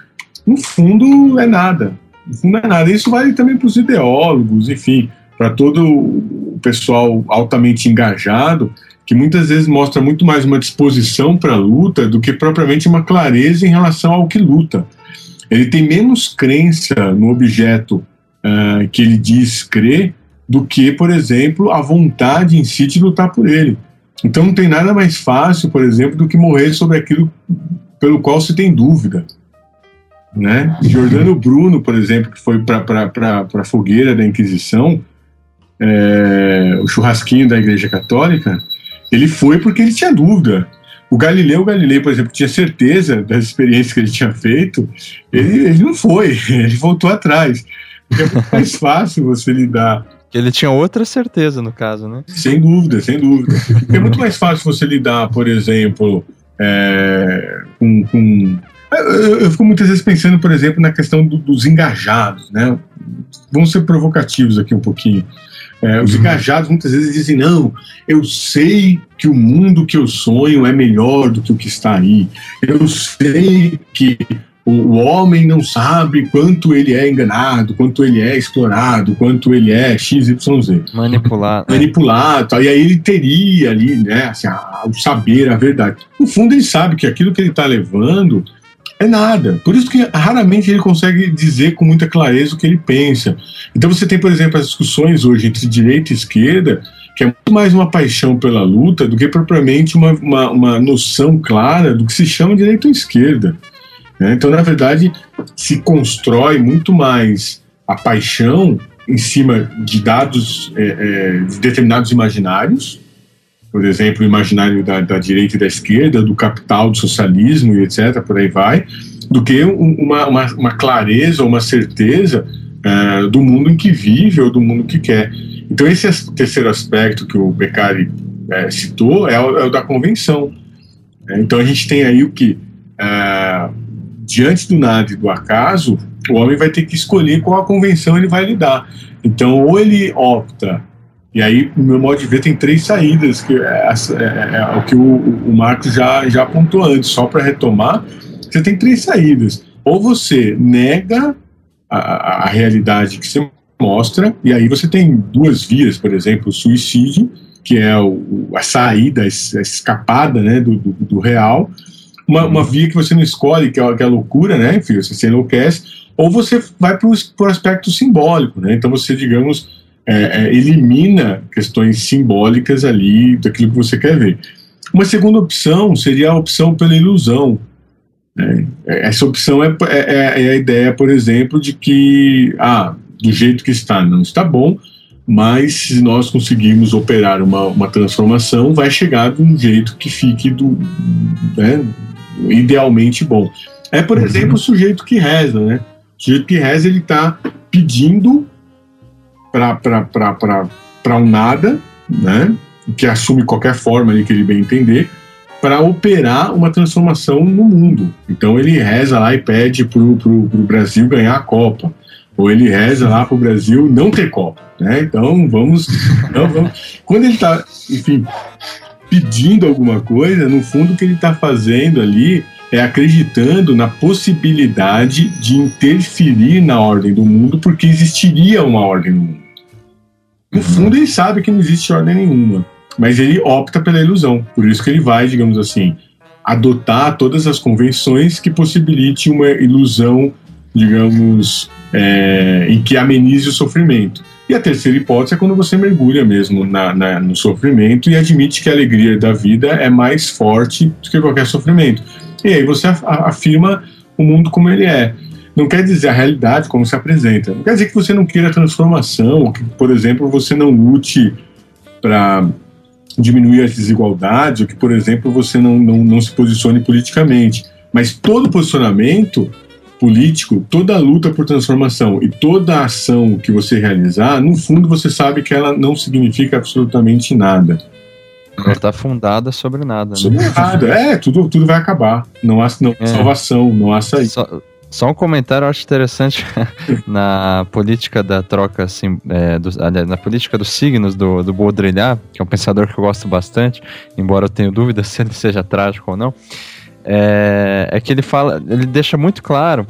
no fundo é nada. No fundo é nada. Isso vale também para os ideólogos, enfim, para todo o pessoal altamente engajado, que muitas vezes mostra muito mais uma disposição para a luta do que propriamente uma clareza em relação ao que luta. Ele tem menos crença no objeto uh, que ele diz crer do que, por exemplo, a vontade em si de lutar por ele. Então não tem nada mais fácil, por exemplo, do que morrer sobre aquilo pelo qual se tem dúvida. Né? Jordano Bruno, por exemplo, que foi para a fogueira da Inquisição, é, o churrasquinho da Igreja Católica, ele foi porque ele tinha dúvida. O Galileu Galilei, por exemplo, tinha certeza das experiências que ele tinha feito, ele, ele não foi, ele voltou atrás. Porque é muito mais fácil você lidar ele tinha outra certeza, no caso, né? Sem dúvida, sem dúvida. é muito mais fácil você lidar, por exemplo, é, com, com eu, eu, fico muitas vezes pensando, por exemplo, na questão do, dos engajados, né? Vamos ser provocativos aqui um pouquinho. É, os uhum. engajados muitas vezes dizem: não, eu sei que o mundo que eu sonho é melhor do que o que está aí. Eu sei que o, homem não sabe quanto ele é enganado, quanto ele é explorado, quanto ele é XYZ. Manipulado. Manipulado. E aí ele teria ali, né, assim, a, o saber, a verdade. No fundo, ele sabe que aquilo que ele está levando é nada. Por isso que raramente ele consegue dizer com muita clareza o que ele pensa. Então você tem, por exemplo, as discussões hoje entre direita e esquerda, que é muito mais uma paixão pela luta do que propriamente uma, uma, uma noção clara do que se chama direita ou esquerda. Né? Então, na verdade, se constrói muito mais a paixão em cima de dados é, é, de determinados imaginários, por exemplo, o imaginário da, da, direita e da esquerda, do capital, do socialismo e etc., por aí vai, do que uma, uma, uma clareza, uma certeza é, do mundo em que vive ou do mundo que quer. Então, esse terceiro aspecto que o Beccari é, citou é o, é o, da convenção. É, então, a gente tem aí o que? Diante do nada e do acaso, o homem vai ter que escolher qual a convenção ele vai lidar. Então, ou ele opta, e aí, no meu modo de ver, tem três saídas, que é, é, é, é o que o, o Marcos já, já apontou antes, só para retomar, você tem três saídas. Ou você nega a, a realidade que você mostra, e aí você tem duas vias, por exemplo, o suicídio, que é o, a saída, a escapada né, do, do, do real, uma, uma via que você não escolhe, que é, que é a loucura, né? Enfim, você se enlouquece, ou você vai para o aspecto simbólico, né? Então você, digamos, é, é, elimina questões simbólicas ali daquilo que você quer ver. Uma segunda opção seria a opção pela ilusão. Né? Essa opção é, é, é, é a ideia, por exemplo, de que, ah, do jeito que está não está bom, mas se nós conseguirmos operar uma, uma transformação, vai chegar de um jeito que fique do, né, idealmente bom. É, por uhum. exemplo, o sujeito que reza, né? O sujeito que reza, ele está pedindo para um nada, né? Que assume qualquer forma ali que ele bem entender, para operar uma transformação no mundo. Então ele reza lá e pede para o Brasil ganhar a Copa. Ou ele reza lá para o Brasil não ter Copa. Né? Então vamos, não, vamos. Quando ele está, enfim, pedindo alguma coisa, no fundo o que ele está fazendo ali é acreditando na possibilidade de interferir na ordem do mundo, porque existiria uma ordem no mundo. No uhum. fundo, ele sabe que não existe ordem nenhuma, mas ele opta pela ilusão. Por isso que ele vai, digamos assim, adotar todas as convenções que possibilite uma ilusão, digamos, é, em que amenize o sofrimento. E a terceira hipótese é quando você mergulha mesmo na, na, no sofrimento e admite que a alegria da vida é mais forte do que qualquer sofrimento. E aí você afirma o mundo como ele é. Não quer dizer a realidade como se apresenta. Não quer dizer que você não queira transformação, que, por exemplo, você não lute para diminuir as desigualdades, ou que, por exemplo, você não, não, não se posicione politicamente. Mas todo posicionamento político, toda luta por transformação e toda ação que você realizar, no fundo você sabe que ela não significa absolutamente nada. Ela está fundada sobre nada. Né? Sobre nada, é, tudo, tudo vai acabar. Não há não, é. salvação, não há saída. Só, só, um comentário eu acho interessante na política da troca, assim, é, do, na política dos signos do, do Baudrillard, que é um pensador que eu gosto bastante, embora eu tenha dúvidas se ele seja trágico ou não é, é que ele fala, ele deixa muito claro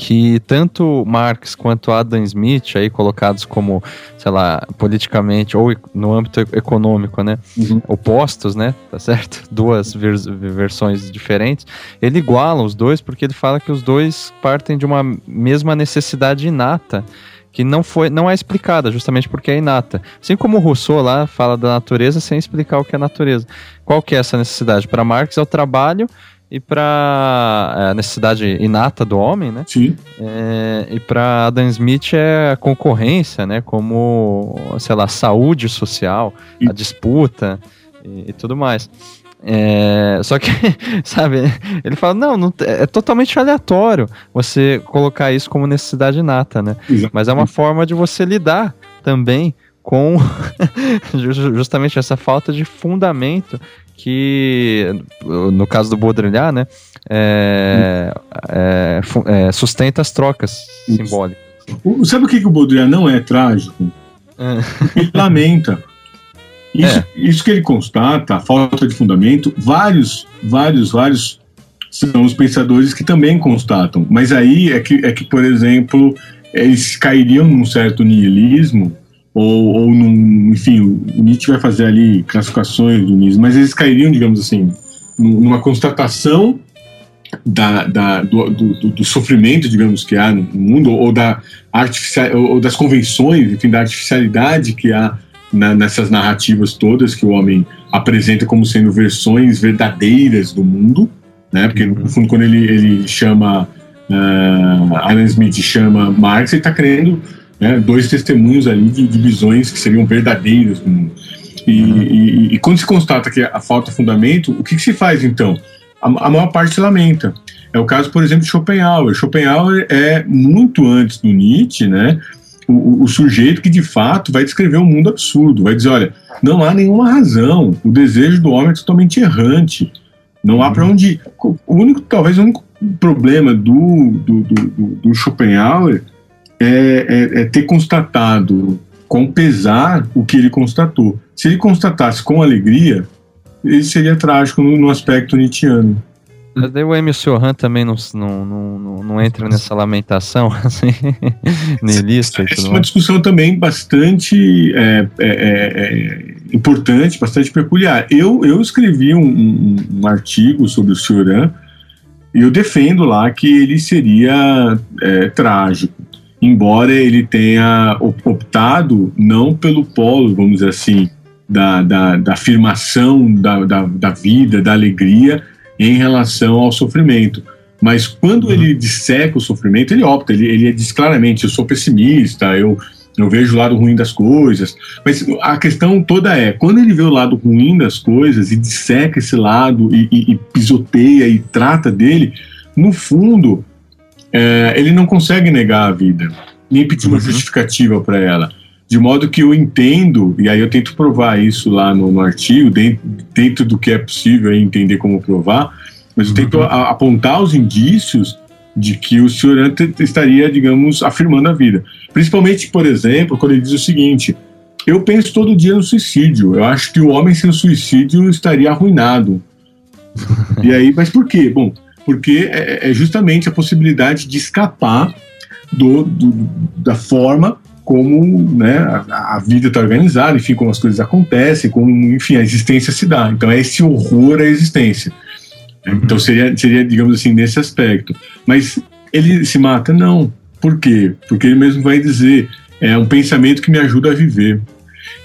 que tanto Marx quanto Adam Smith, aí colocados como, sei lá, politicamente ou no âmbito econômico, né, uhum. opostos, né, tá certo? Duas vers versões diferentes. Ele iguala os dois porque ele fala que os dois partem de uma mesma necessidade inata que não foi não é explicada justamente porque é inata. Assim como o Rousseau lá fala da natureza sem explicar o que é natureza. Qual que é essa necessidade? Para Marx é o trabalho e para é, a necessidade inata do homem, né? Sim. É, e para Adam Smith é a concorrência, né? Como, sei lá, saúde social, e... a disputa e, e tudo mais. É, só que, sabe, ele fala, não, não, é totalmente aleatório você colocar isso como necessidade inata, né? Mas é uma forma de você lidar também com justamente essa falta de fundamento que, no caso do Baudrillard, né, é, é, é, sustenta as trocas Isso. simbólicas. Sabe o que, que o Baudrillard não é trágico? É. Ele lamenta. Isso, é. isso que ele constata, a falta de fundamento, vários, vários, vários são os pensadores que também constatam. Mas aí é que, é que por exemplo, eles cairiam num certo niilismo ou, ou num, enfim, o Nietzsche vai fazer ali classificações do niilismo, mas eles cairiam, digamos assim, numa constatação da, da do, do, do, sofrimento, digamos, que há no mundo, ou, da artificial, ou das convenções, enfim, da artificialidade que há na, nessas narrativas todas que o homem apresenta como sendo versões verdadeiras do mundo, né? Porque no fundo, quando ele, ele chama uh, Alan Smith chama Marx, ele está querendo né, dois testemunhos ali de, de, visões que seriam verdadeiras. E, uhum. e, e, quando se constata que a falta de fundamento, o que, que se faz então? A, a, maior parte se lamenta. É o caso, por exemplo, de Schopenhauer. Schopenhauer é muito antes do Nietzsche, né? O, o, sujeito que de fato vai descrever um mundo absurdo, vai dizer, olha, não há nenhuma razão, o desejo do homem é totalmente errante, não há para uhum. onde. O único, talvez o único problema do, do, do, do Schopenhauer é, é, é ter constatado com pesar o que ele constatou. Se ele constatasse com alegria, ele seria trágico no, no aspecto nietzschiano. Mas daí o Emerson Han também não, não, não, não entra nessa lamentação, assim, nihilista. Essa é uma discussão também bastante é, é, é, é, importante, bastante peculiar. Eu, eu escrevi um, um, um artigo sobre o Cioran e eu defendo lá que ele seria é, trágico embora ele tenha optado não pelo polo, vamos dizer assim, da, da, da afirmação da, da, da, vida, da alegria em relação ao sofrimento. Mas quando uhum. ele disseca o sofrimento, ele opta, ele, ele diz claramente: eu sou pessimista, eu, eu vejo o lado ruim das coisas. Mas a questão toda é: quando ele vê o lado ruim das coisas e disseca esse lado e, e, e pisoteia e trata dele, no fundo, é, ele não consegue negar a vida, nem pedir uma uhum. justificativa para ela. De modo que eu entendo, e aí eu tento provar isso lá no, no artigo, dentro, dentro, do que é possível entender como provar, mas eu tento uhum. a, apontar os indícios de que o senhor estaria, digamos, afirmando a vida. Principalmente, por exemplo, quando ele diz o seguinte: eu penso todo dia no suicídio. Eu acho que o homem sem suicídio estaria arruinado. e aí, mas por quê? Bom, porque é, é justamente a possibilidade de escapar do, do da forma como né, a, a vida está organizada, enfim, como as coisas acontecem, como enfim, a existência se dá. Então é esse horror à existência. Uhum. Então seria, seria, digamos assim, nesse aspecto. Mas ele se mata? Não. Por quê? Porque ele mesmo vai dizer, é um pensamento que me ajuda a viver.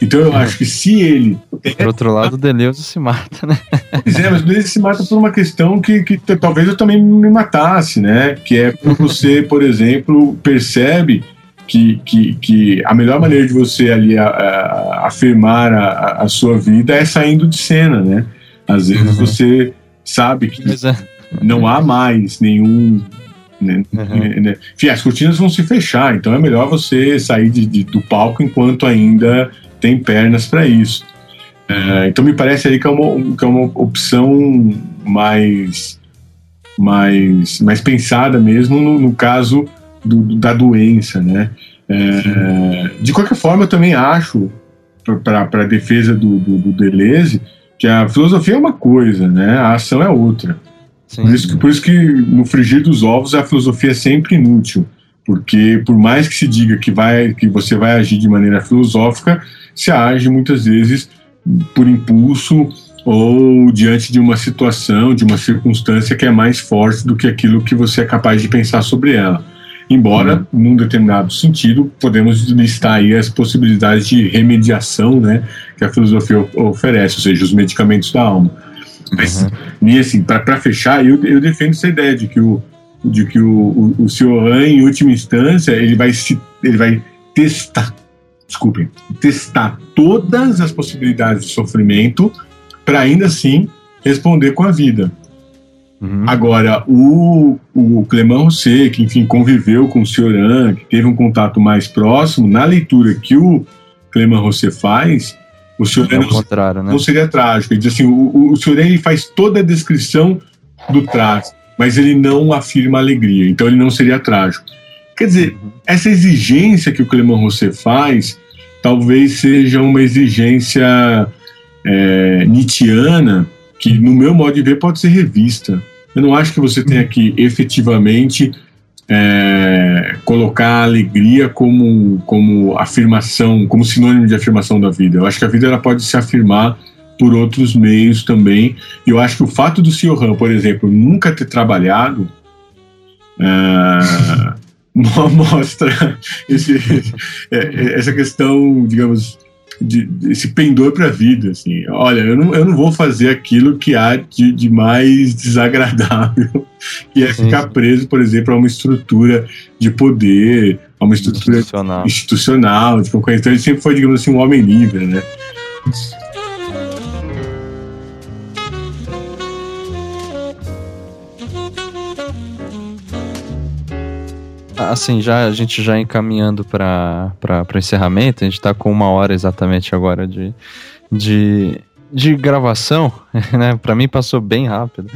Então eu é. acho que se ele. Por outro lado, o Deleuze se mata, né? Pois é, mas o Deleuze se mata por uma questão que, que talvez eu também me matasse, né? Que é por você, por exemplo, percebe que, que, que a melhor maneira de você ali a, a, afirmar a, a, sua vida é saindo de cena, né? Às vezes uhum. você sabe que é. não há mais nenhum né? Uhum. né? Enfim, as cortinas vão se fechar, então é melhor você sair de, de, do palco enquanto ainda tem pernas para isso. É, então me parece aí que é uma, que é uma opção mais, mais, mais pensada mesmo no, no caso do, da doença, né? É, de qualquer forma, eu também acho, para a defesa do, do, do Deleuze, que a filosofia é uma coisa, né? A ação é outra. Por isso, que, por isso que no frigir dos ovos a filosofia é sempre inútil, porque por mais que se diga que, vai, que você vai agir de maneira filosófica, se age muitas vezes por impulso ou diante de uma situação, de uma circunstância que é mais forte do que aquilo que você é capaz de pensar sobre ela. Embora, uhum. num determinado sentido, podemos listar aí as possibilidades de remediação né, que a filosofia oferece, ou seja, os medicamentos da alma. Mas, uhum. e assim, para fechar, eu, eu defendo essa ideia de que o, de que o, o, o Sioran, em última instância, ele vai, se, ele vai testar, desculpem, testar todas as possibilidades de sofrimento para ainda assim responder com a vida. Uhum. Agora, o, o Clemão Rosset, que enfim conviveu com o Cioran, que teve um contato mais próximo, na leitura que o Clemão Rosset faz, o Cioran é não, né? não seria trágico. Ele diz assim: o, o Cioran ele faz toda a descrição do traço, mas ele não afirma alegria, então ele não seria trágico. Quer dizer, uhum. essa exigência que o Clemão Rosset faz talvez seja uma exigência é, Nietzscheana que, no meu modo de ver, pode ser revista. Eu não acho que você tenha que efetivamente é, colocar a alegria como, como afirmação, como sinônimo de afirmação da vida. Eu acho que a vida ela pode se afirmar por outros meios também. E eu acho que o fato do Siohan, por exemplo, nunca ter trabalhado é, mostra esse, é, essa questão, digamos, de, esse pendor para a vida, assim. Olha, eu não, eu não vou fazer aquilo que há de, de mais desagradável, que é ficar preso, por exemplo, a uma estrutura de poder, a uma estrutura institucional, institucional de concorrência. Então ele sempre foi, digamos assim, um homem livre, né? Assim, já a gente já encaminhando para encerramento, a gente está com uma hora exatamente agora de, de, de gravação, né? Para mim passou bem rápido,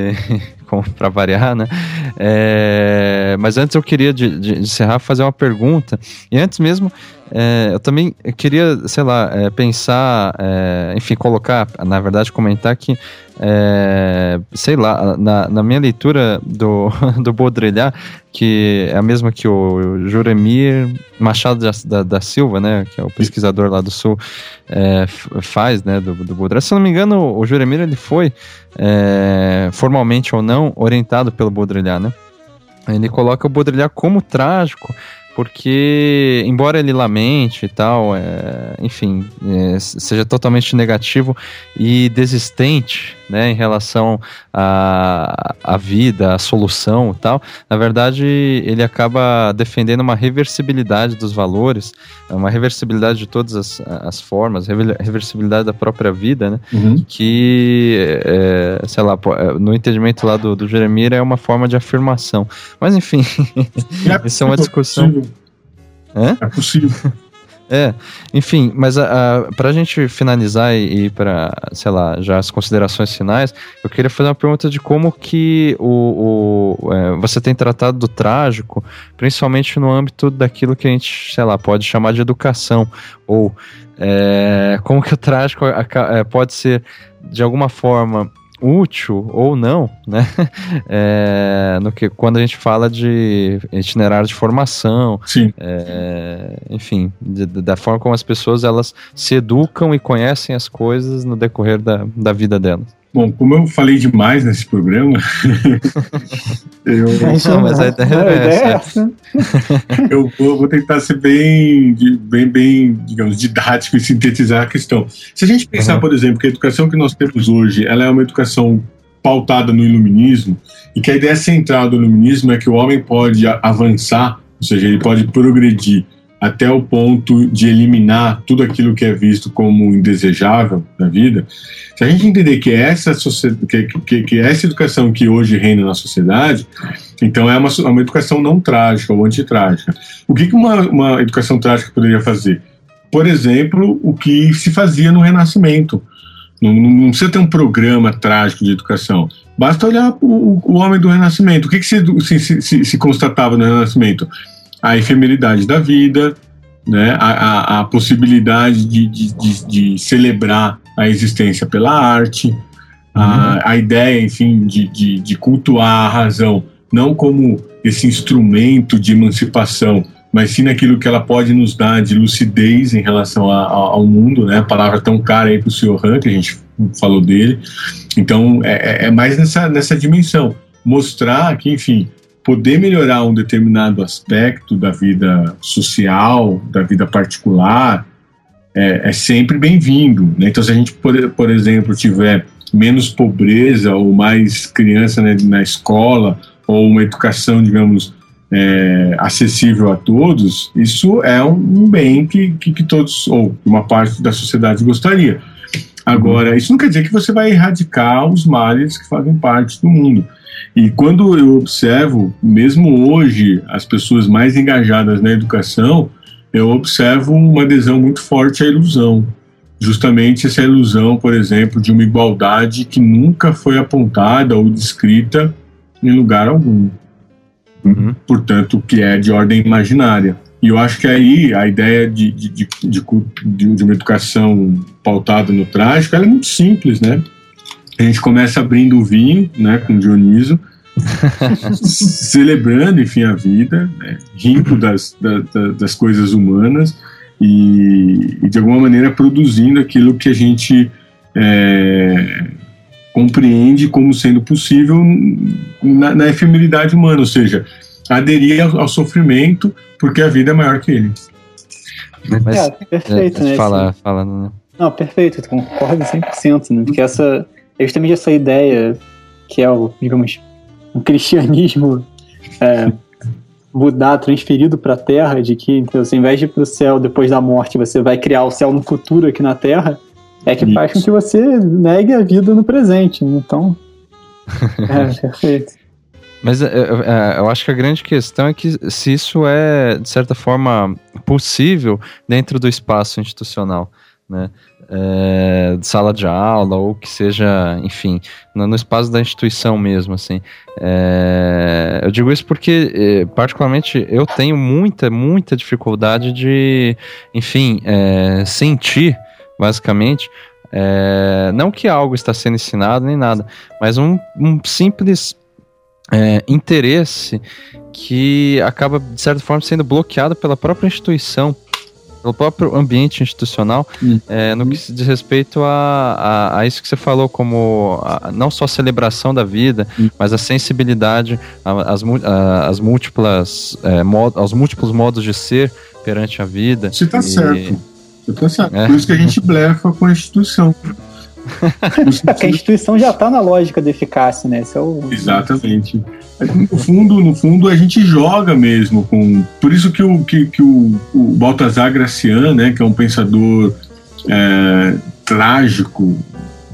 para variar, né? É, mas antes eu queria de, de encerrar fazer uma pergunta e antes mesmo é, eu também queria, sei lá, é, pensar, é, enfim, colocar, na verdade, comentar que, é, sei lá, na, na, minha leitura do, do Baudrillard, que é a mesma que o Juremir Machado da, da Silva, né, que é o pesquisador lá do Sul, é, faz, né, do, do Baudrillard. Se eu não me engano, o Juremir, ele foi, é, formalmente ou não, orientado pelo Baudrillard, né? Ele coloca o Baudrillard como trágico, porque embora ele lamente e tal, é, enfim, é, seja totalmente negativo e desistente, né, em relação à, à vida, à solução e tal, na verdade ele acaba defendendo uma reversibilidade dos valores, uma reversibilidade de todas as, as formas, reversibilidade da própria vida, né, uhum. que, é, sei lá, no entendimento lá do, do Jeremir é uma forma de afirmação. Mas enfim, é isso é uma discussão. É possível. É, enfim, mas a, a, pra gente finalizar e, e para, sei lá, já as considerações finais, eu queria fazer uma pergunta de como que o, o é, você tem tratado do trágico, principalmente no âmbito daquilo que a gente, sei lá, pode chamar de educação, ou é, como que o trágico é, pode ser, de alguma forma, útil ou não, né? É, no que quando a gente fala de itinerário de formação, é, enfim, de, da forma como as pessoas elas se educam e conhecem as coisas no decorrer da, da vida delas. Bom, como eu falei demais nesse programa, eu, não, mas a ideia é essa. eu vou, vou, tentar ser bem, bem, bem, digamos, didático e sintetizar a questão. Se a gente pensar, uhum. por exemplo, que a educação que nós temos hoje, ela é uma educação pautada no iluminismo, e que a ideia central do iluminismo é que o homem pode avançar, ou seja, ele pode progredir até o ponto de eliminar tudo aquilo que é visto como indesejável na vida, se a gente entender que essa, que, que, que essa educação que hoje reina na sociedade, então é uma, uma educação não trágica ou antitrágica. O que, que uma, uma educação trágica poderia fazer? Por exemplo, o que se fazia no Renascimento. Não, não, precisa ter um programa trágico de educação. Basta olhar o, o homem do Renascimento. O que, que se, se, se, se constatava no Renascimento? A efemeridade da vida, né, a, a, a possibilidade de, de, de, de, celebrar a existência pela arte, a, a ideia, enfim, de, de, cultuar a razão, não como esse instrumento de emancipação, mas sim naquilo que ela pode nos dar de lucidez em relação a, a, ao mundo, né? A palavra tão cara aí para o Sr. Han, que a gente falou dele. Então, é, é, é mais nessa, nessa dimensão. Mostrar que, enfim, poder melhorar um determinado aspecto da vida social, da vida particular, é, é sempre bem-vindo. Né? Então, se a gente, por, por exemplo, tiver menos pobreza ou mais criança né, na escola ou uma educação, digamos, é, acessível a todos, isso é um bem que, que, que, todos, ou uma parte da sociedade gostaria. Agora, isso não quer dizer que você vai erradicar os males que fazem parte do mundo. E quando eu observo, mesmo hoje, as pessoas mais engajadas na educação, eu observo uma adesão muito forte à ilusão. Justamente essa ilusão, por exemplo, de uma igualdade que nunca foi apontada ou descrita em lugar algum. Uhum. Portanto, que é de ordem imaginária. E eu acho que aí a ideia de, de, de, de, de uma educação pautada no trágico é muito simples, né? A gente começa abrindo o vinho, né, com Dioniso, celebrando, enfim, a vida, né, rindo das, da, da, das coisas humanas e, e, de alguma maneira, produzindo aquilo que a gente é, compreende como sendo possível na, na, efemeridade humana, ou seja, aderir ao, ao, sofrimento porque a vida é maior que ele. Mas, é, perfeito, é, né? Fala, fala, né? Não, perfeito, concordo 100%, né? Porque essa, é justamente essa ideia que é o, digamos, um cristianismo é, mudar, transferido para a Terra, de que então, ao invés de ir para o céu depois da morte, você vai criar o céu no futuro aqui na Terra, é que Isso. faz com que você negue a vida no presente. Então, é perfeito. Mas é, é, eu acho que a grande questão é que se isso é, de certa forma, possível dentro do espaço institucional, né? É, sala de aula ou que seja, enfim, no, no espaço da instituição mesmo, assim. É, eu digo isso porque, é, particularmente, eu tenho muita, muita dificuldade de, enfim, sentir, basicamente, não que algo está sendo ensinado nem nada, mas um, um simples é, interesse que acaba, de certa forma, sendo bloqueado pela própria instituição pelo próprio ambiente institucional, hum. é, no que se diz respeito a, a, a, isso que você falou, como a, não só a celebração da vida, hum. mas a sensibilidade às, as múltiplas, é, mod, aos múltiplos modos de ser perante a vida. Você está certo. Você tá certo. É. Por isso que a gente blefa com a instituição. a instituição já está na lógica da eficácia, né? É o... Exatamente. No fundo, no fundo, a gente joga mesmo com. Por isso que o, que, que o, o Baltazar Gracian, né, que é um pensador é, trágico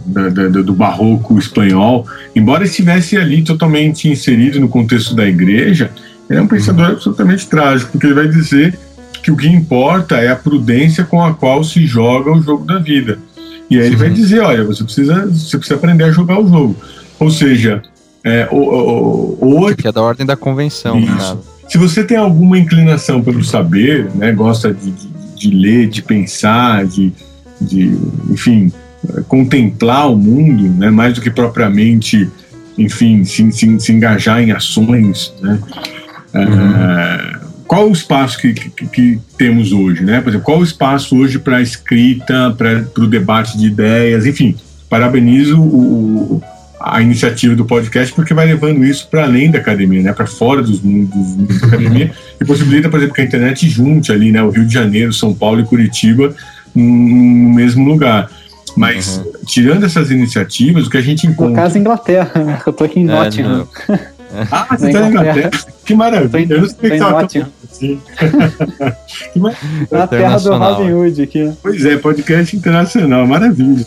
da, da, do barroco espanhol, embora estivesse ali totalmente inserido no contexto da igreja, é um pensador uhum. absolutamente trágico, porque ele vai dizer que o que importa é a prudência com a qual se joga o jogo da vida. E aí ele vai dizer, olha, você precisa, você precisa aprender a jogar o jogo. Ou seja, é, hoje... Que é da ordem da convenção. Né? Se você tem alguma inclinação pelo saber, né, gosta de, de, de ler, de pensar, de, de, enfim, contemplar o mundo, né, mais do que propriamente, enfim, se, se, se engajar em ações, né, uhum. é, qual o espaço que, que, que, temos hoje, né? Por exemplo, qual o espaço hoje para a escrita, para o debate de ideias, enfim. Parabenizo o, a iniciativa do podcast porque vai levando isso para além da academia, né? Para fora dos mundos, da academia e possibilita, por exemplo, que a internet junte ali, né? O Rio de Janeiro, São Paulo e Curitiba no mesmo lugar. Mas, uhum. tirando essas iniciativas, o que a gente encontra. No caso, Inglaterra, né? Eu tô aqui em é, Nottingham. Ah, você está na Inglaterra? Que maravilha. Eu não sei que estava assim. Na terra do Robin Hood aqui. Pois é, podcast internacional, maravilha.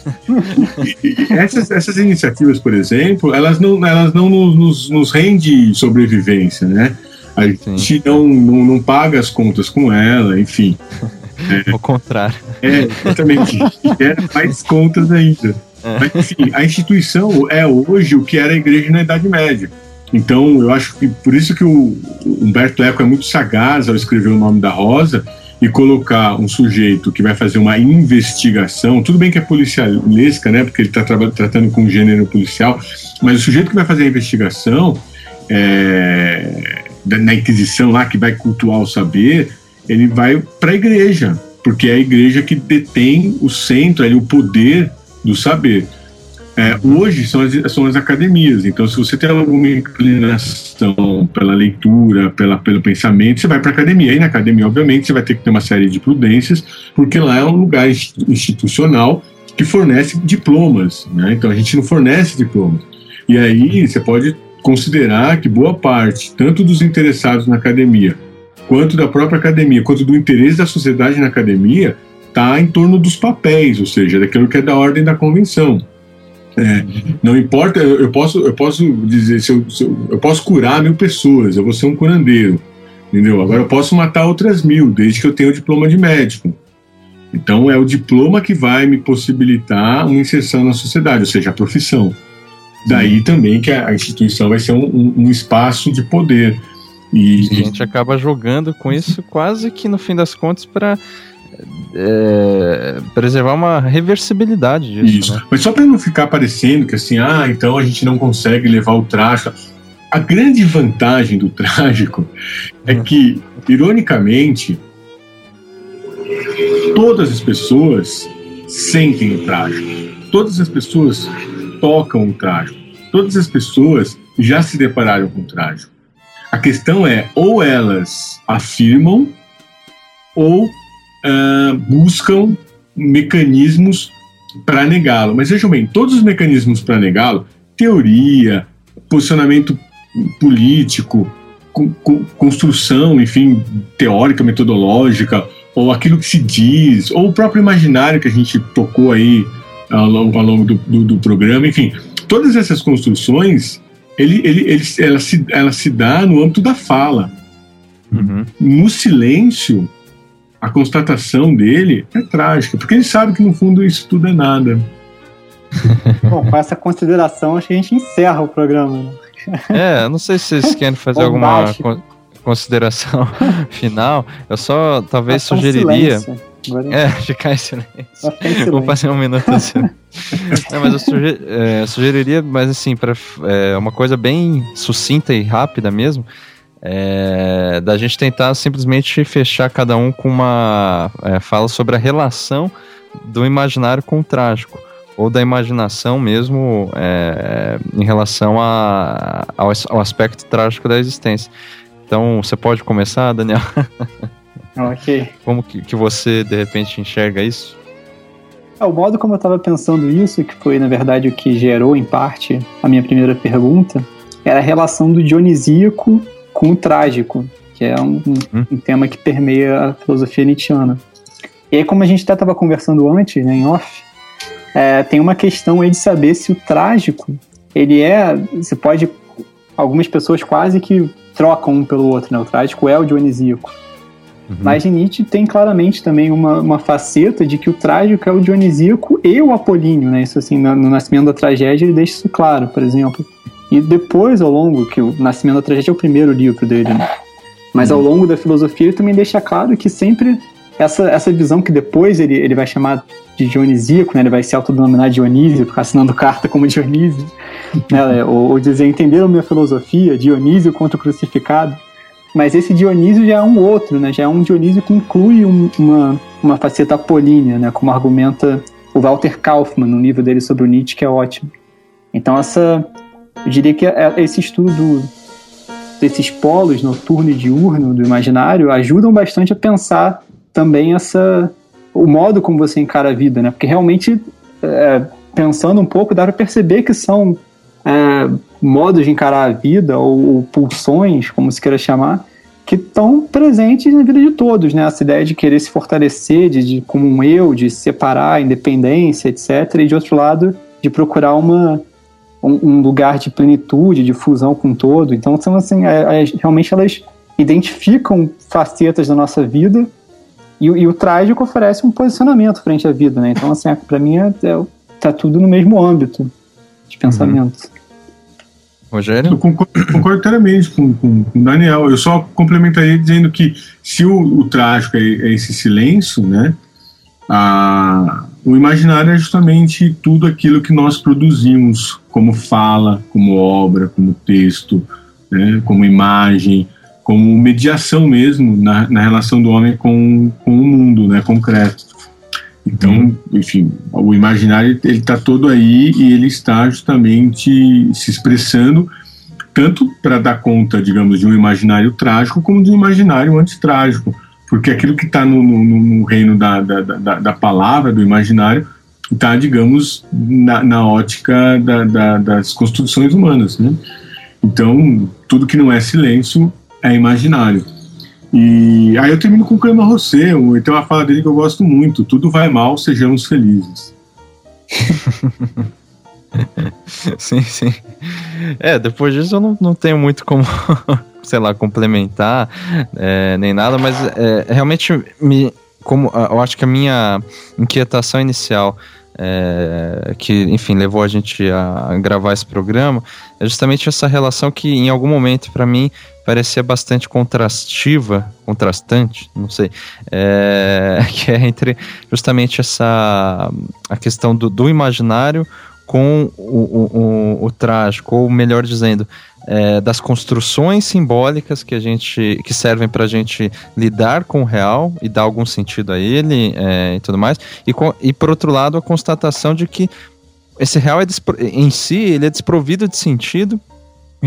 essas, essas iniciativas, por exemplo, elas não, elas não nos, nos rende sobrevivência, né? A gente não, não, não paga as contas com ela, enfim. É, Ao contrário. É, exatamente. Gera mais contas ainda. É. Mas, enfim, a instituição é hoje o que era a igreja na Idade Média. Então, eu acho que por isso que o Humberto Eco é muito sagaz ao escrever o nome da Rosa, e colocar um sujeito que vai fazer uma investigação, tudo bem que é policialesca, né, porque ele está tra tratando com gênero policial, mas o sujeito que vai fazer a investigação é, na Inquisição lá, que vai cultuar o saber, ele vai para a igreja, porque é a igreja que detém o centro, ali, o poder do saber. É, hoje são as, são as academias, então se você tem alguma inclinação pela leitura, pela, pelo pensamento, você vai para a academia. E na academia, obviamente, você vai ter que ter uma série de prudências, porque lá é um lugar institucional que fornece diplomas, né? então a gente não fornece diplomas. E aí você pode considerar que boa parte, tanto dos interessados na academia, quanto da própria academia, quanto do interesse da sociedade na academia, está em torno dos papéis, ou seja, daquilo que é da ordem da convenção. É, não importa, eu, eu, posso, eu posso dizer, se eu, se eu, eu, posso curar mil pessoas, eu vou ser um curandeiro, entendeu? Agora eu posso matar outras mil, desde que eu tenha o diploma de médico. Então é o diploma que vai me possibilitar uma inserção na sociedade, ou seja, a profissão. Daí também que a, instituição vai ser um, um, um espaço de poder. E, a gente acaba jogando com isso quase que no fim das contas para é, preservar uma reversibilidade disso. Isso. Né? Mas só para não ficar parecendo que assim, ah, então a gente não consegue levar o trágico. A grande vantagem do trágico é hum. que, ironicamente, todas as pessoas sentem o trágico. Todas as pessoas tocam o trágico. Todas as pessoas já se depararam com o trágico. A questão é, ou elas afirmam, ou uh, buscam mecanismos para negá-lo. Mas vejam bem, todos os mecanismos para negá-lo, teoria, posicionamento político, construção, enfim, teórica, metodológica, ou aquilo que se diz, ou o próprio imaginário que a gente tocou aí ao longo, ao longo do, do, do, programa, enfim, todas essas construções, ele, ele, ele, ela, se, ela se dá no âmbito da fala. Uhum. No silêncio, a constatação dele é trágica, porque ele sabe que no fundo isso tudo é nada. Bom, com essa consideração, acho que a gente encerra o programa. Né? É, não sei se vocês querem fazer alguma consideração final. Eu só talvez sugeriria. É, ficar em silêncio. silêncio. Vou fazer um minuto assim. Não, mas eu suger, é, sugeriria, mas assim, para é, uma coisa bem sucinta e rápida mesmo é, da gente tentar simplesmente fechar cada um com uma é, fala sobre a relação do imaginário com o trágico, ou da imaginação mesmo é, em relação a, ao, ao, aspecto trágico da existência. Então, você pode começar, Daniel? Ok. Como que, que você, de repente, enxerga isso? É, o modo como eu estava pensando isso, que foi, na verdade, o que gerou, em parte, a minha primeira pergunta, era a relação do dionisíaco com o trágico, que é um, hum. um tema que permeia a filosofia nietzschiana. E aí, como a gente até estava conversando antes, né, em off, é, tem uma questão aí de saber se o trágico, ele é, você pode, algumas pessoas quase que trocam um pelo outro, né, o trágico é o dionisíaco. Uhum. Mas em Nietzsche tem claramente também uma, uma faceta de que o trágico é o dionisíaco e o apolíneo, né, isso assim, no, no Nascimento da Tragédia ele deixa isso claro, por exemplo. E depois, ao longo, que o Nascimento da Tragédia é o primeiro livro dele, né? mas ao longo da filosofia ele também deixa claro que sempre essa, essa visão que depois ele, ele vai chamar de dionisíaco, né? ele vai se autodenominar Dionísio, ficar assinando carta como Dionísio, né? ou, ou dizer, entenderam minha filosofia, Dionísio contra o crucificado, mas esse Dionísio já é um outro, né? já é um Dionísio que inclui um, uma, uma faceta apolínea, né? como argumenta o Walter Kaufmann no livro dele sobre o Nietzsche, que é ótimo. Então essa eu diria que é, esse estudo desses polos noturno e diurno do imaginário ajudam bastante a pensar também essa o modo como você encara a vida, né? Porque realmente é, pensando um pouco dá para perceber que são é, modos de encarar a vida ou, ou, pulsões, como se queira chamar, que estão presentes na vida de todos, né? Essa ideia de querer se fortalecer, de, de como um eu, de separar a independência, etc. E de outro lado, de procurar uma um, um, lugar de plenitude, de fusão com todo. Então, são assim, é, é, realmente elas identificam facetas da nossa vida e, e, o trágico oferece um posicionamento frente à vida, né? Então, assim, para mim, é, é, tá tudo no mesmo âmbito de pensamento. Rogério? Eu concordo, concordo inteiramente com, com, com, o Daniel. Eu só complementaria dizendo que se o, o trágico é, é, esse silêncio, né? A, o imaginário é justamente tudo aquilo que nós produzimos como fala, como obra, como texto, né, como imagem, como mediação mesmo na, na relação do homem com, com o mundo, né, concreto. Então, enfim, o imaginário ele está todo aí e ele está justamente se expressando tanto para dar conta, digamos, de um imaginário trágico como de um imaginário antitrágico, porque aquilo que está no, no, no, reino da, da, da, da, palavra, do imaginário, está, digamos, na, na ótica da, das construções humanas, né? Então, tudo que não é silêncio é imaginário. E aí eu termino com o Clema Rosset, tem uma fala dele que eu gosto muito: tudo vai mal, sejamos felizes. sim, sim. É, depois disso eu não, não tenho muito como, sei lá, complementar, é, nem nada, mas é, realmente me, como, eu acho que a minha inquietação inicial é, que, enfim, levou a gente a gravar esse programa, é justamente essa relação que, em algum momento, para mim, parecia bastante contrastiva, contrastante, não sei, é, que é entre justamente essa a questão do, do imaginário com o, o, o, trágico, ou melhor dizendo, é, das construções simbólicas que a gente que servem para a gente lidar com o real e dar algum sentido a ele é, e tudo mais. E, e por outro lado a constatação de que esse real é em si ele é desprovido de sentido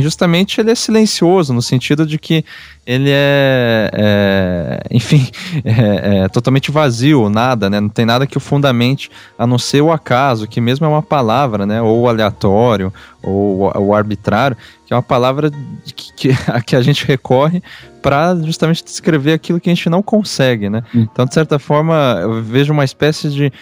justamente ele é silencioso, no sentido de que ele é, é enfim, é, é, totalmente vazio, nada, né? Não tem nada que o fundamente, a não ser o acaso, que mesmo é uma palavra, né? Ou aleatório, ou o arbitrário, que é uma palavra que, que, a que a gente recorre para justamente descrever aquilo que a gente não consegue, né? Hum. Então, de certa forma, eu vejo uma espécie de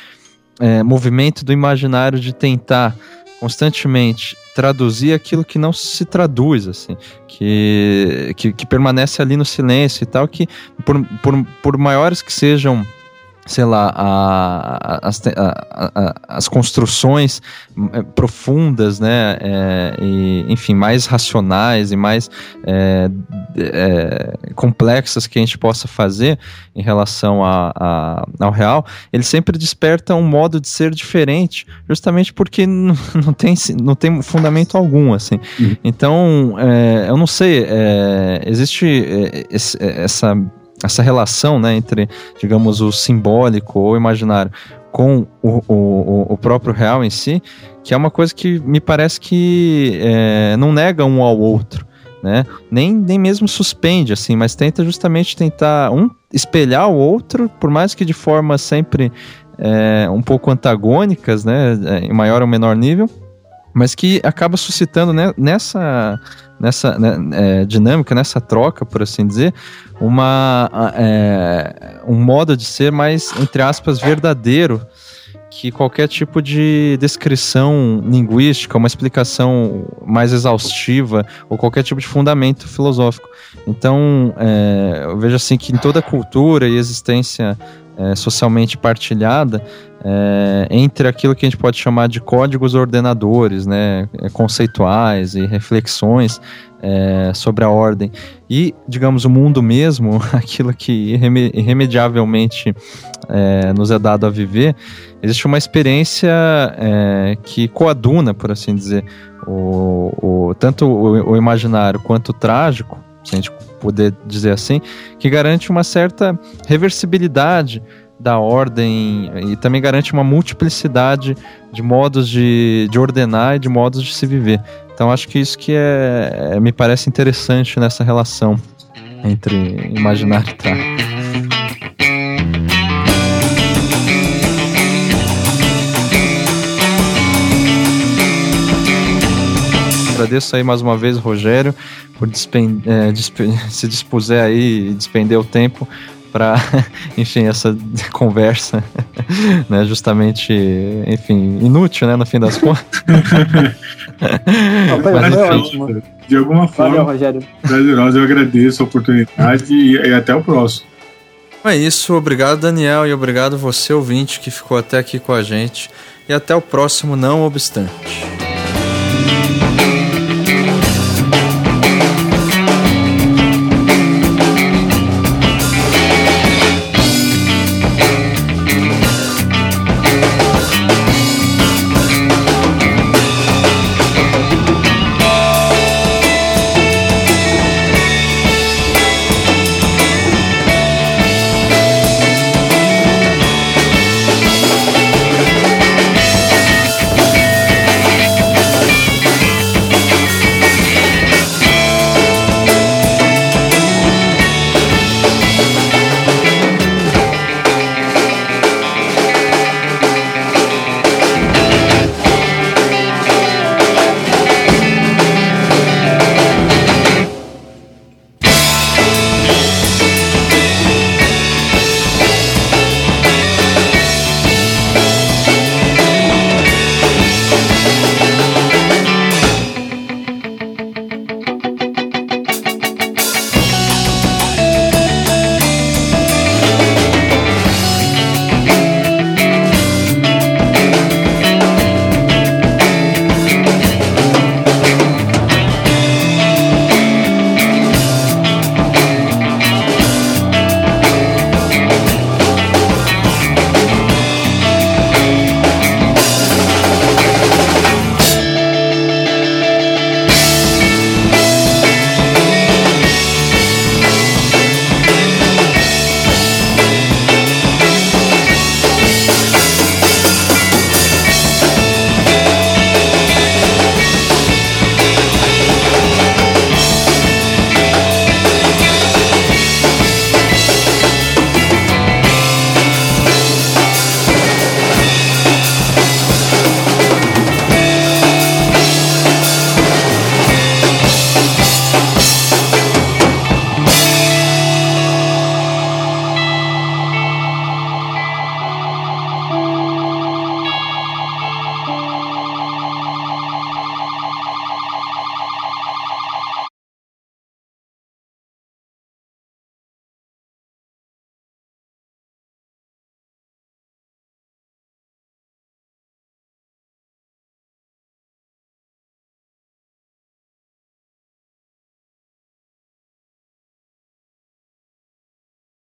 é, movimento do imaginário de tentar constantemente traduzir aquilo que não se traduz, assim, que, que, que permanece ali no silêncio e tal, que por, por, por maiores que sejam sei lá, a, a, a, as construções eh, profundas, né, é, e, enfim, mais racionais e mais é, é, complexas que a gente possa fazer em relação ao real, ele sempre desperta um modo de ser diferente, justamente porque não, não, tem, não tem fundamento algum, assim. Uhum. Então, eu não sei, existe esse, essa essa relação né, entre, digamos, o simbólico ou imaginário com o, o, o próprio real em si, que é uma coisa que me parece que é, não nega um ao outro. Né? Nem, nem mesmo suspende, assim, mas tenta justamente tentar um espelhar o outro, por mais que de forma sempre é, um pouco antagônicas, né? É, em maior ou menor nível, mas que acaba suscitando né, nessa, nessa né, é, dinâmica, nessa troca, por assim dizer, uma, é, um modo de ser mais, entre aspas, verdadeiro que qualquer tipo de descrição linguística, uma explicação mais exaustiva ou qualquer tipo de fundamento filosófico. Então, é, eu vejo assim que em toda cultura e existência é, socialmente partilhada é, entre aquilo que a gente pode chamar de códigos ordenadores, né, é, conceituais e reflexões é, sobre a ordem. E, digamos, o mundo mesmo, aquilo que irremediavelmente é, nos é dado a viver, existe uma experiência é, que coaduna, por assim dizer, o, o tanto o, o imaginário quanto o trágico, se a gente poder dizer assim, que garante uma certa reversibilidade da ordem e também garante uma multiplicidade de modos de, de ordenar e de modos de se viver. Então acho que isso que é, é me parece interessante nessa relação entre imaginário e trágico. Agradeço aí mais uma vez, Rogério, por é, se dispuser aí e despender o tempo para, enfim, essa conversa, né, justamente, enfim, inútil, né, no fim das contas. Mas, ótimo. De alguma forma, Valeu, Rogério. prazerosa, eu agradeço a oportunidade e, e até o próximo. É isso, obrigado Daniel e obrigado você ouvinte que ficou até aqui com a gente e até o próximo não obstante.